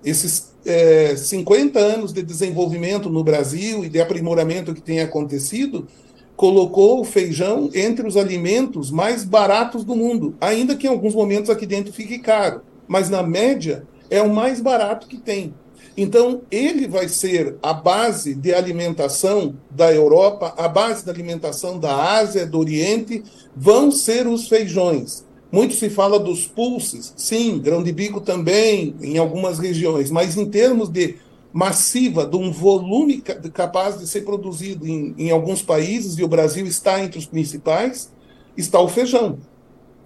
Esses é, 50 anos de desenvolvimento no Brasil e de aprimoramento que tem acontecido colocou o feijão entre os alimentos mais baratos do mundo, ainda que em alguns momentos aqui dentro fique caro. Mas na média, é o mais barato que tem. Então, ele vai ser a base de alimentação da Europa, a base da alimentação da Ásia, do Oriente, vão ser os feijões. Muito se fala dos pulses, sim, grão de bico também, em algumas regiões, mas em termos de massiva, de um volume capaz de ser produzido em, em alguns países, e o Brasil está entre os principais, está o feijão.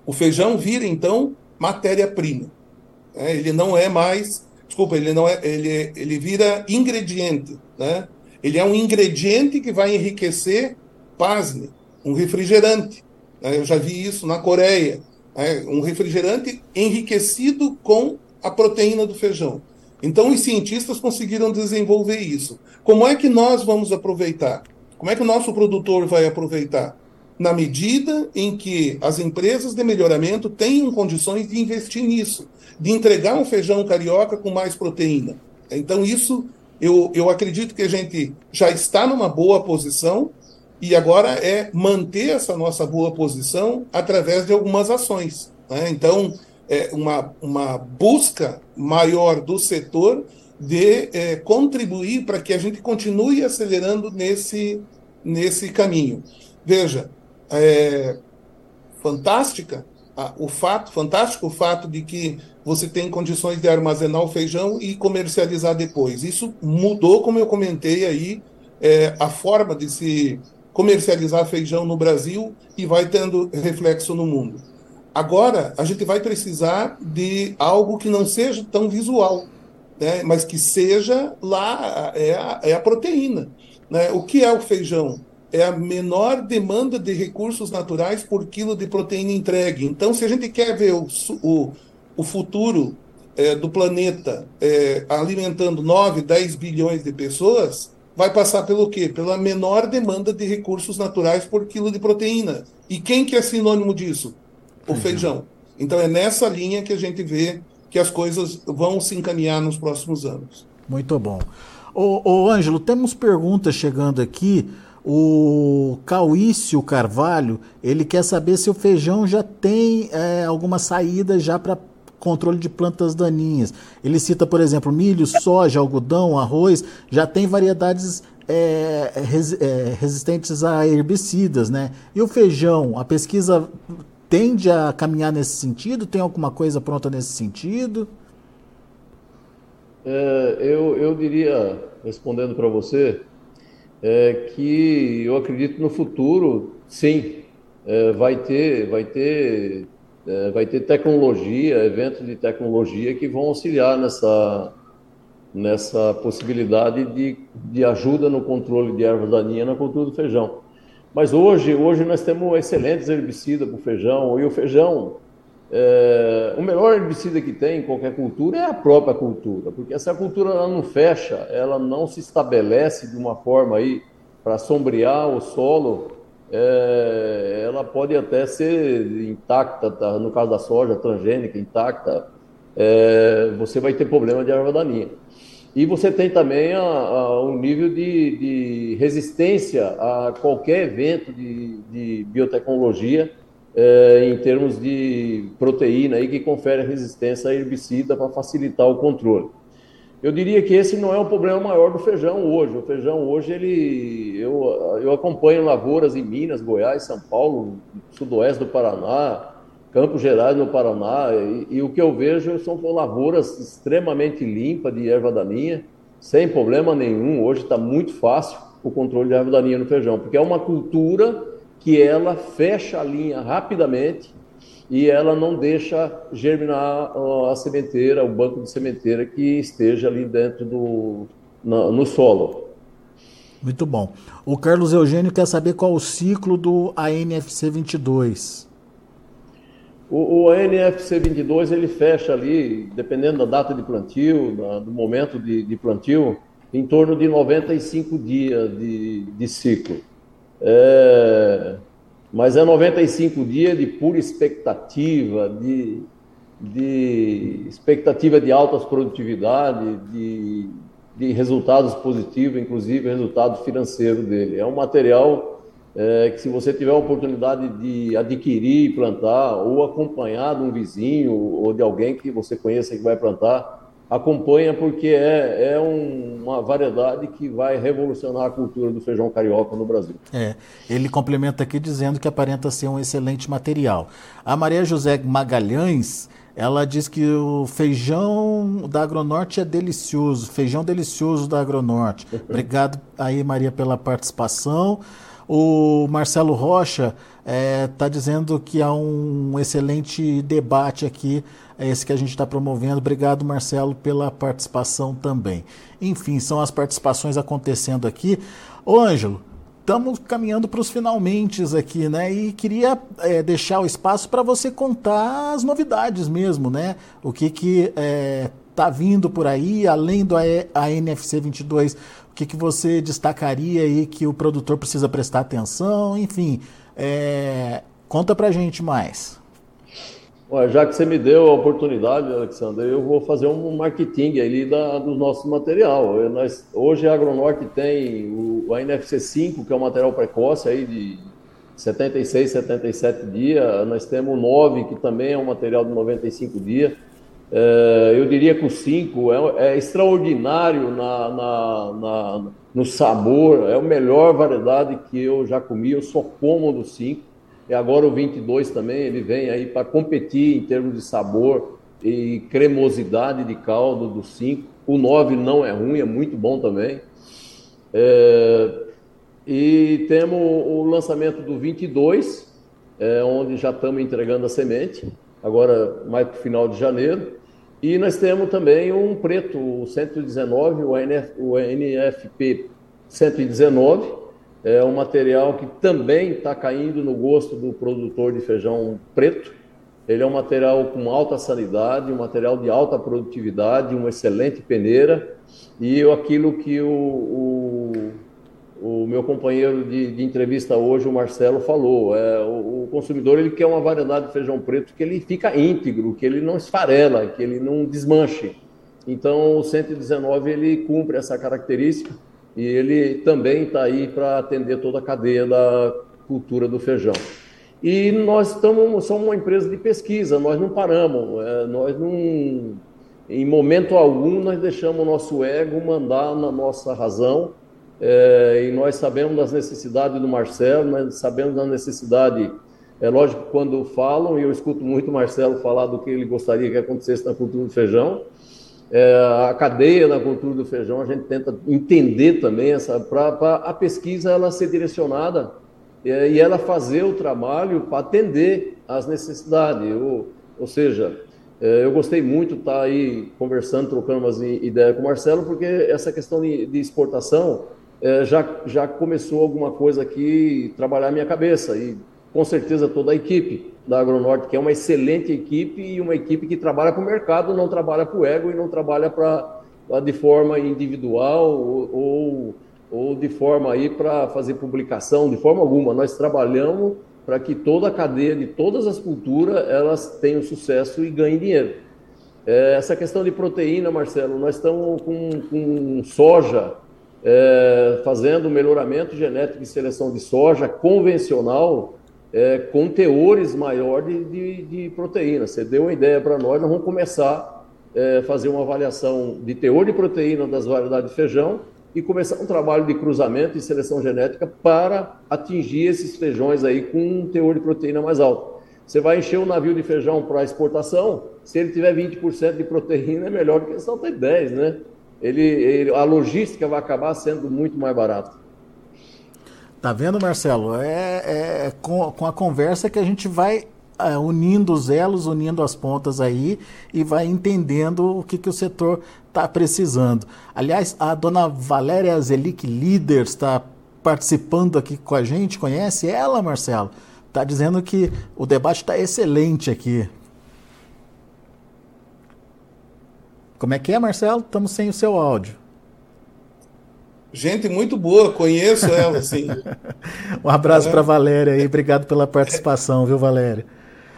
O feijão vira, então, matéria-prima. É, ele não é mais, desculpa, ele não é, ele, ele vira ingrediente, né? Ele é um ingrediente que vai enriquecer, pasme, um refrigerante. Né? Eu já vi isso na Coreia, né? um refrigerante enriquecido com a proteína do feijão. Então, os cientistas conseguiram desenvolver isso. Como é que nós vamos aproveitar? Como é que o nosso produtor vai aproveitar? Na medida em que as empresas de melhoramento tenham condições de investir nisso de entregar um feijão carioca com mais proteína. Então, isso eu, eu acredito que a gente já está numa boa posição e agora é manter essa nossa boa posição através de algumas ações. Né? Então, é uma, uma busca maior do setor de é, contribuir para que a gente continue acelerando nesse, nesse caminho. Veja, é, fantástica o fato, fantástico o fato de que você tem condições de armazenar o feijão e comercializar depois. Isso mudou, como eu comentei aí, é, a forma de se comercializar feijão no Brasil e vai tendo reflexo no mundo. Agora, a gente vai precisar de algo que não seja tão visual, né, mas que seja lá, é a, é a proteína. Né? O que é o feijão? É a menor demanda de recursos naturais por quilo de proteína entregue. Então, se a gente quer ver o, o, o futuro é, do planeta é, alimentando 9, 10 bilhões de pessoas, vai passar pelo quê? Pela menor demanda de recursos naturais por quilo de proteína. E quem que é sinônimo disso? O feijão. Então, é nessa linha que a gente vê que as coisas vão se encaminhar nos próximos anos. Muito bom. Ô, ô Ângelo, temos perguntas chegando aqui. O Cauício Carvalho, ele quer saber se o feijão já tem é, alguma saída já para controle de plantas daninhas. Ele cita, por exemplo, milho, soja, algodão, arroz, já tem variedades é, res, é, resistentes a herbicidas, né? E o feijão, a pesquisa tende a caminhar nesse sentido? Tem alguma coisa pronta nesse sentido? É, eu, eu diria, respondendo para você, é, que eu acredito no futuro, sim, é, vai ter, vai ter, é, vai ter tecnologia, eventos de tecnologia que vão auxiliar nessa, nessa possibilidade de, de ajuda no controle de ervas daninhas na cultura do feijão. Mas hoje, hoje nós temos excelentes herbicidas para o feijão, e o feijão, é, o melhor herbicida que tem em qualquer cultura é a própria cultura, porque essa cultura ela não fecha, ela não se estabelece de uma forma aí para sombrear o solo, é, ela pode até ser intacta, tá? no caso da soja transgênica, intacta, é, você vai ter problema de erva daninha. E você tem também a, a, um nível de, de, resistência a qualquer evento de, de biotecnologia é, em termos de proteína aí, que confere resistência a herbicida para facilitar o controle. Eu diria que esse não é o problema maior do feijão hoje. O feijão hoje, ele, eu, eu acompanho lavouras em Minas, Goiás, São Paulo, sudoeste do Paraná, Campos Gerais no Paraná, e, e, o que eu vejo são lavouras extremamente limpas de erva daninha, sem problema nenhum. Hoje está muito fácil o controle de erva daninha no feijão, porque é uma cultura que ela fecha a linha rapidamente e ela não deixa germinar a sementeira, o banco de sementeira que esteja ali dentro do no, no solo. Muito bom. O Carlos Eugênio quer saber qual o ciclo do ANFC 22. O, o NFC 22 ele fecha ali, dependendo da data de plantio, da, do momento de, de, plantio, em torno de 95 dias de, de ciclo. É, mas é 95 dias de pura expectativa, de, de expectativa de altas produtividade, de, de resultados positivos, inclusive resultado financeiro dele. É um material é, que se você tiver a oportunidade de adquirir e plantar, ou acompanhar de um vizinho ou de alguém que você conheça que vai plantar, acompanha porque é, é um, uma variedade que vai revolucionar a cultura do feijão carioca no Brasil. É, ele complementa aqui dizendo que aparenta ser um excelente material. A Maria José Magalhães, ela diz que o feijão da Agronorte é delicioso, feijão delicioso da Agronorte. Obrigado aí, Maria, pela participação. O Marcelo Rocha está é, tá dizendo que há um excelente debate aqui, é esse que a gente está promovendo. Obrigado, Marcelo, pela participação também. Enfim, são as participações acontecendo aqui. Ô, Ângelo, estamos caminhando para os finalmente aqui, né? E queria é, deixar o espaço para você contar as novidades mesmo, né? O que que é, tá vindo por aí, além do NFC 22 o que, que você destacaria aí que o produtor precisa prestar atenção? Enfim, é, conta pra gente mais. Já que você me deu a oportunidade, Alexandre, eu vou fazer um marketing ali da, do nosso material. Eu, nós, hoje a Agronorte tem o, o NFC 5, que é um material precoce aí de 76, 77 dias. Nós temos o 9, que também é um material de 95 dias. É, eu diria que o 5 é, é, extraordinário na, na, na, no sabor, é a melhor variedade que eu já comi, eu sou cômodo 5. E agora o 22 também, ele vem aí para competir em termos de sabor e cremosidade de caldo do 5. O 9 não é ruim, é muito bom também. É, e temos o lançamento do 22, é, onde já estamos entregando a semente, agora mais para o final de janeiro. E nós temos também um preto, o 119, o, NF, o NFP 119, é um material que também está caindo no gosto do produtor de feijão preto. Ele é um material com alta sanidade, um material de alta produtividade, uma excelente peneira. E aquilo que o, o o meu companheiro de, de, entrevista hoje, o Marcelo, falou. É, o, o, consumidor ele quer uma variedade de feijão preto que ele fica íntegro, que ele não esfarela, que ele não desmanche. Então, o 119 ele cumpre essa característica e ele também está aí para atender toda a cadeia da cultura do feijão. E nós estamos, somos uma empresa de pesquisa, nós não paramos, é, nós não, em momento algum, nós deixamos o nosso ego mandar na nossa razão é, e nós sabemos das necessidades do Marcelo, nós sabemos da necessidade É lógico quando falam, e eu escuto muito o Marcelo falar do que ele gostaria que acontecesse na cultura do feijão, é, a cadeia na cultura do feijão, a gente tenta entender também essa para a pesquisa ela ser direcionada é, e ela fazer o trabalho para atender às necessidades. Ou, ou seja, é, eu gostei muito estar aí conversando, trocando umas ideias com o Marcelo, porque essa questão de, de exportação é, já, já começou alguma coisa aqui trabalhar a minha cabeça e com certeza toda a equipe da Agronorte, que é uma excelente equipe e uma equipe que trabalha para o mercado, não trabalha para o ego e não trabalha para de forma individual ou, ou, ou de forma aí para fazer publicação, de forma alguma. Nós trabalhamos para que toda a cadeia de todas as culturas elas tenham sucesso e ganhem dinheiro. É, essa questão de proteína, Marcelo, nós estamos com, com soja é, fazendo melhoramento genético e seleção de soja convencional é, com teores maiores de, de, de, proteína. Você deu uma ideia para nós, nós vamos começar a é, fazer uma avaliação de teor de proteína das variedades de feijão e começar um trabalho de cruzamento e seleção genética para atingir esses feijões aí com um teor de proteína mais alto. Você vai encher um navio de feijão para exportação, se ele tiver 20% de proteína, é melhor do que não ter 10%, né? Ele, ele, a logística vai acabar sendo muito mais barata. Tá vendo, Marcelo? É, é com, com a conversa que a gente vai é, unindo os elos, unindo as pontas aí e vai entendendo o que, que o setor está precisando. Aliás, a dona Valéria Zelic Líder está participando aqui com a gente. Conhece ela, Marcelo? Está dizendo que o debate está excelente aqui. Como é que é, Marcelo? Estamos sem o seu áudio. Gente muito boa, conheço ela, assim. um abraço é. para Valéria aí, obrigado pela participação, viu, Valéria?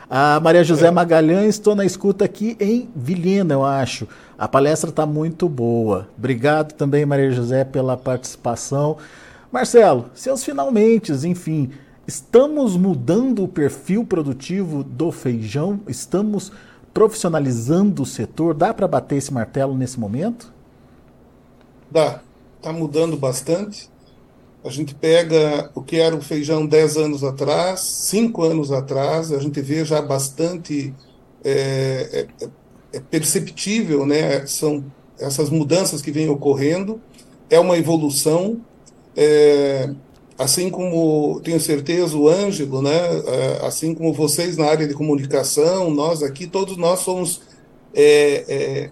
A Maria José é. Magalhães, estou na escuta aqui em Vilhena, eu acho. A palestra está muito boa. Obrigado também, Maria José, pela participação. Marcelo, seus finalmente, enfim, estamos mudando o perfil produtivo do feijão? Estamos profissionalizando o setor? Dá para bater esse martelo nesse momento? Dá está mudando bastante. A gente pega o que era o feijão 10 anos atrás, 5 anos atrás, a gente vê já bastante é, é, é perceptível, né? São essas mudanças que vêm ocorrendo, é uma evolução, é, assim como tenho certeza o Ângelo, né? É, assim como vocês na área de comunicação, nós aqui, todos nós somos é, é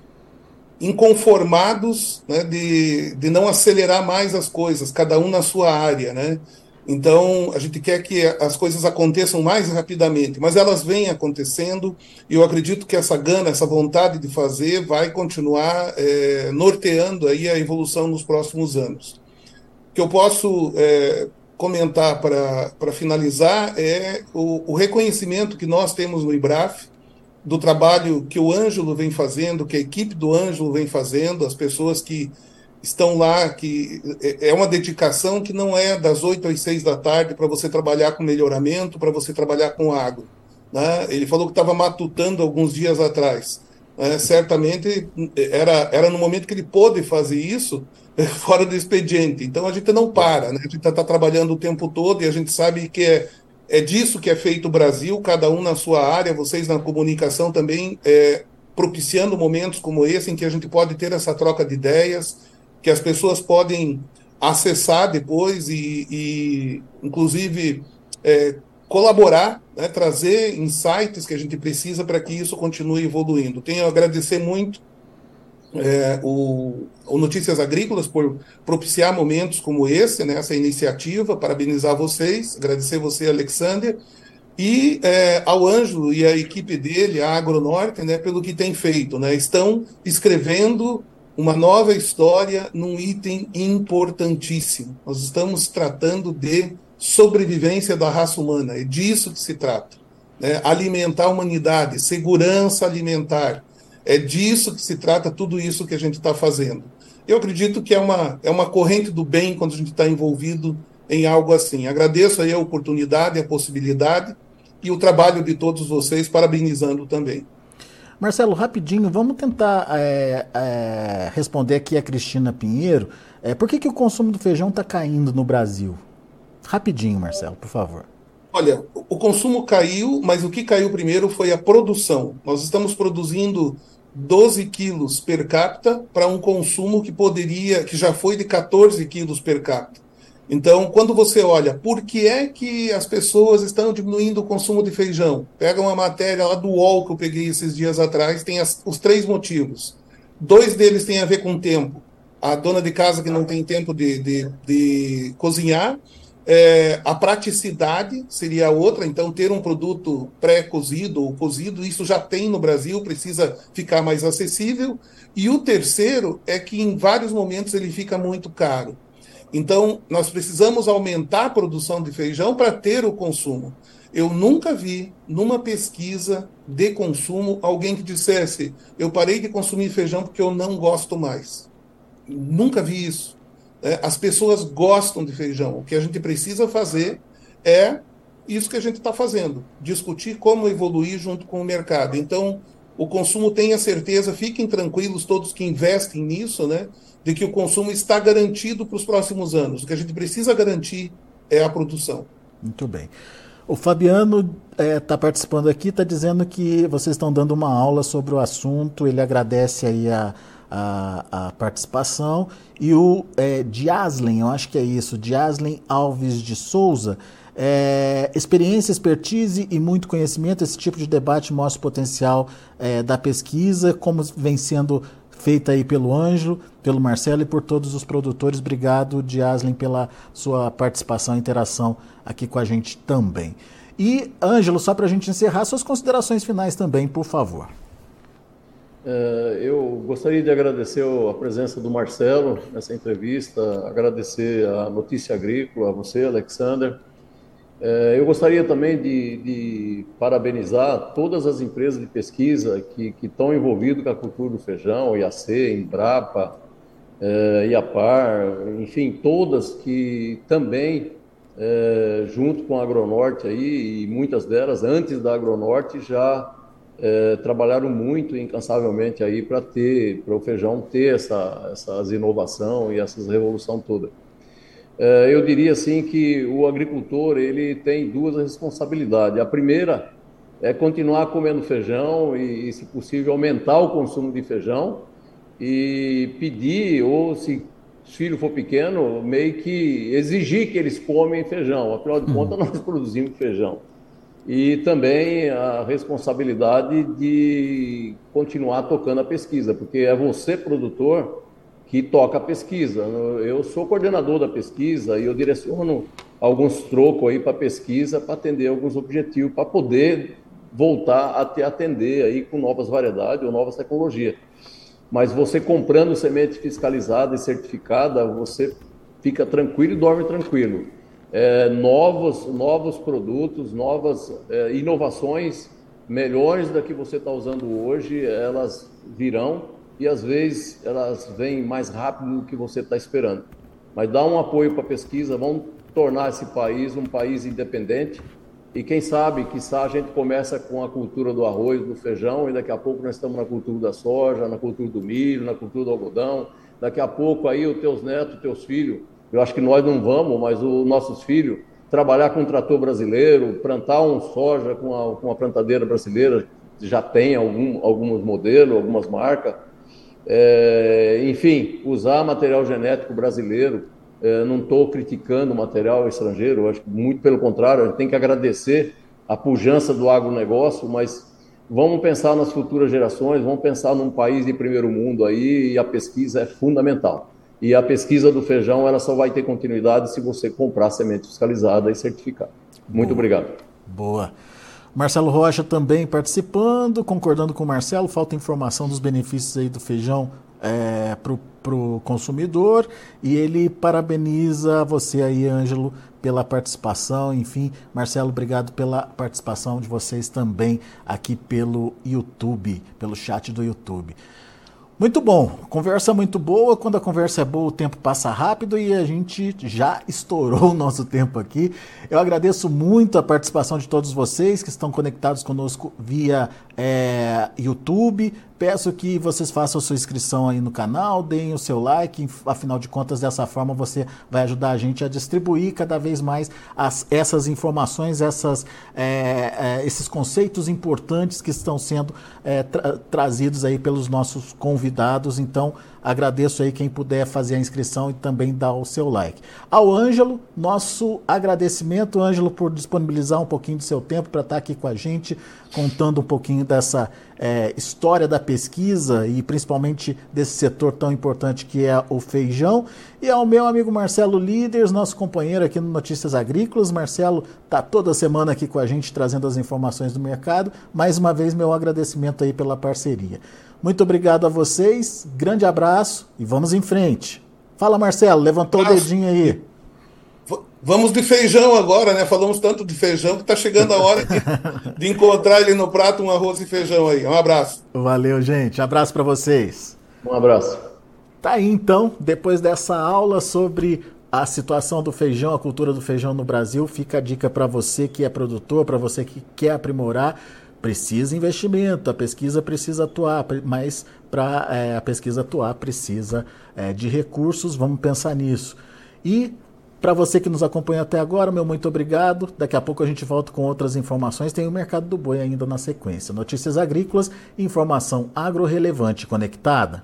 inconformados né, de, de não acelerar mais as coisas, cada um na sua área, né? Então, a gente quer que as coisas aconteçam mais rapidamente, mas elas vêm acontecendo e eu acredito que essa gana, essa vontade de fazer vai continuar é, norteando aí a evolução nos próximos anos. O que eu posso é, comentar para finalizar é o, o reconhecimento que nós temos no IBRAF, do trabalho que o Ângelo vem fazendo, que a equipe do Ângelo vem fazendo, as pessoas que estão lá, que é, é uma dedicação que não é das 8 às 6 da tarde para você trabalhar com melhoramento, para você trabalhar com água. Né? Ele falou que estava matutando alguns dias atrás. Né? Certamente era, era no momento que ele pôde fazer isso, fora do expediente. Então a gente não para, né? a gente está trabalhando o tempo todo e a gente sabe que é é disso que é feito o Brasil, cada um na sua área, vocês na comunicação também, é, propiciando momentos como esse, em que a gente pode ter essa troca de ideias, que as pessoas podem acessar depois e, e inclusive, é, colaborar, né, trazer insights que a gente precisa para que isso continue evoluindo. Tenho a agradecer muito é, o, o, Notícias Agrícolas por propiciar momentos como esse, né, essa iniciativa, parabenizar vocês, agradecer você, Alexander, e é, ao Ângelo e a equipe dele, a Agronorte, né, pelo que tem feito. Né, estão escrevendo uma nova história num item importantíssimo. Nós estamos tratando de sobrevivência da raça humana, é disso que se trata. Né, alimentar a humanidade, segurança alimentar, é disso que se trata tudo isso que a gente está fazendo. Eu acredito que é uma, é uma corrente do bem quando a gente está envolvido em algo assim. Agradeço aí a oportunidade, a possibilidade e o trabalho de todos vocês, parabenizando também. Marcelo, rapidinho, vamos tentar é, é, responder aqui a Cristina Pinheiro. É, por que, que o consumo do feijão está caindo no Brasil? Rapidinho, Marcelo, por favor. Olha, o consumo caiu, mas o que caiu primeiro foi a produção. Nós estamos produzindo 12 quilos per capita para um consumo que poderia, que já foi de 14 quilos per capita. Então, quando você olha, por que é que as pessoas estão diminuindo o consumo de feijão? Pega uma matéria lá do UOL que eu peguei esses dias atrás, tem as, os três motivos. Dois deles têm a ver com tempo. A dona de casa que não tem tempo de, de, de cozinhar, é, a praticidade seria outra, então ter um produto pré-cozido ou cozido, isso já tem no Brasil, precisa ficar mais acessível. E o terceiro é que em vários momentos ele fica muito caro. Então, nós precisamos aumentar a produção de feijão para ter o consumo. Eu nunca vi, numa pesquisa de consumo, alguém que dissesse: eu parei de consumir feijão porque eu não gosto mais. Nunca vi isso. É, as pessoas gostam de feijão. O que a gente precisa fazer é isso que a gente está fazendo: discutir como evoluir junto com o mercado. Então, o consumo tenha certeza, fiquem tranquilos todos que investem nisso, né? de que o consumo está garantido para os próximos anos. O que a gente precisa garantir é a produção. Muito bem. O Fabiano está é, tá participando aqui, está dizendo que vocês estão dando uma aula sobre o assunto, ele agradece aí a, a, a participação. E o é, Diaslen, eu acho que é isso, Diaslen Alves de Souza, é, experiência, expertise e muito conhecimento, esse tipo de debate mostra o potencial é, da pesquisa, como vem sendo feita aí pelo Ângelo, pelo Marcelo e por todos os produtores. Obrigado, Diaslin, pela sua participação e interação aqui com a gente também. E, Ângelo, só para a gente encerrar, suas considerações finais também, por favor. É, eu gostaria de agradecer a presença do Marcelo nessa entrevista, agradecer a Notícia Agrícola, a você, Alexander, é, eu gostaria também de, de, parabenizar todas as empresas de pesquisa que, que estão envolvidas com a cultura do feijão, IAC, Embrapa, IAPAR, enfim, todas que também, junto com a Agronorte aí, e muitas delas, antes da Agronorte, já é, trabalharam muito incansavelmente aí para ter, para o feijão ter essa, essas inovação e essas revolução toda. É, eu diria assim que o agricultor ele tem duas responsabilidades. A primeira é continuar comendo feijão e, se possível, aumentar o consumo de feijão e pedir, ou se filho for pequeno, meio que exigir que eles comem feijão. Afinal de contas, nós produzimos feijão. E também a responsabilidade de continuar tocando a pesquisa, porque é você, produtor, que toca a pesquisa. Eu sou coordenador da pesquisa e eu direciono alguns trocos aí para pesquisa para atender alguns objetivos, para poder voltar a te atender aí com novas variedades ou novas tecnologias. Mas você comprando semente fiscalizada e certificada, você fica tranquilo e dorme tranquilo. É, novos, novos produtos, novas é, inovações melhores da que você está usando hoje, elas virão e às vezes elas vêm mais rápido do que você está esperando. Mas dá um apoio para a pesquisa, vamos tornar esse país um país independente e quem sabe, quiçá a gente começa com a cultura do arroz, do feijão e daqui a pouco nós estamos na cultura da soja, na cultura do milho, na cultura do algodão. Daqui a pouco aí os teus netos, os teus filhos, eu acho que nós não vamos, mas os nossos filhos, trabalhar com um trator brasileiro, plantar um soja com a, com a plantadeira brasileira, já tem algum, alguns modelos, algumas marcas, é, enfim, usar material genético brasileiro. É, não estou criticando o material estrangeiro, acho que muito pelo contrário, a gente tem que agradecer a pujança do agronegócio, mas vamos pensar nas futuras gerações, vamos pensar num país de primeiro mundo aí, e a pesquisa é fundamental. E a pesquisa do feijão ela só vai ter continuidade se você comprar semente fiscalizada e certificada. Muito Boa. obrigado. Boa. Marcelo Rocha também participando, concordando com o Marcelo, falta informação dos benefícios aí do feijão é, para o consumidor e ele parabeniza você aí, Ângelo, pela participação. Enfim, Marcelo, obrigado pela participação de vocês também aqui pelo YouTube, pelo chat do YouTube. Muito bom, conversa muito boa. Quando a conversa é boa, o tempo passa rápido e a gente já estourou o nosso tempo aqui. Eu agradeço muito a participação de todos vocês que estão conectados conosco via é, YouTube, Peço que vocês façam a sua inscrição aí no canal, deem o seu like, afinal de contas, dessa forma você vai ajudar a gente a distribuir cada vez mais as, essas informações, essas, é, é, esses conceitos importantes que estão sendo é, tra trazidos aí pelos nossos convidados. Então, agradeço aí quem puder fazer a inscrição e também dar o seu like. Ao Ângelo, nosso agradecimento, Ângelo, por disponibilizar um pouquinho do seu tempo para estar aqui com a gente, contando um pouquinho dessa é, história da pesquisa e principalmente desse setor tão importante que é o feijão. E ao meu amigo Marcelo Líderes, nosso companheiro aqui no Notícias Agrícolas. Marcelo está toda semana aqui com a gente trazendo as informações do mercado. Mais uma vez, meu agradecimento aí pela parceria. Muito obrigado a vocês, grande abraço e vamos em frente. Fala, Marcelo, levantou o dedinho aí. Vamos de feijão agora, né? Falamos tanto de feijão que está chegando a hora de, de, encontrar ali no prato um arroz e feijão aí. Um abraço. Valeu, gente. Abraço para vocês. Um abraço. Tá aí então, depois dessa aula sobre a situação do feijão, a cultura do feijão no Brasil, fica a dica para você que é produtor, para você que quer aprimorar. Precisa investimento, a pesquisa precisa atuar, mas para é, a pesquisa atuar precisa é, de recursos, vamos pensar nisso. E para você que nos acompanha até agora, meu muito obrigado. Daqui a pouco a gente volta com outras informações. Tem o mercado do boi ainda na sequência. Notícias agrícolas, informação agro-relevante conectada.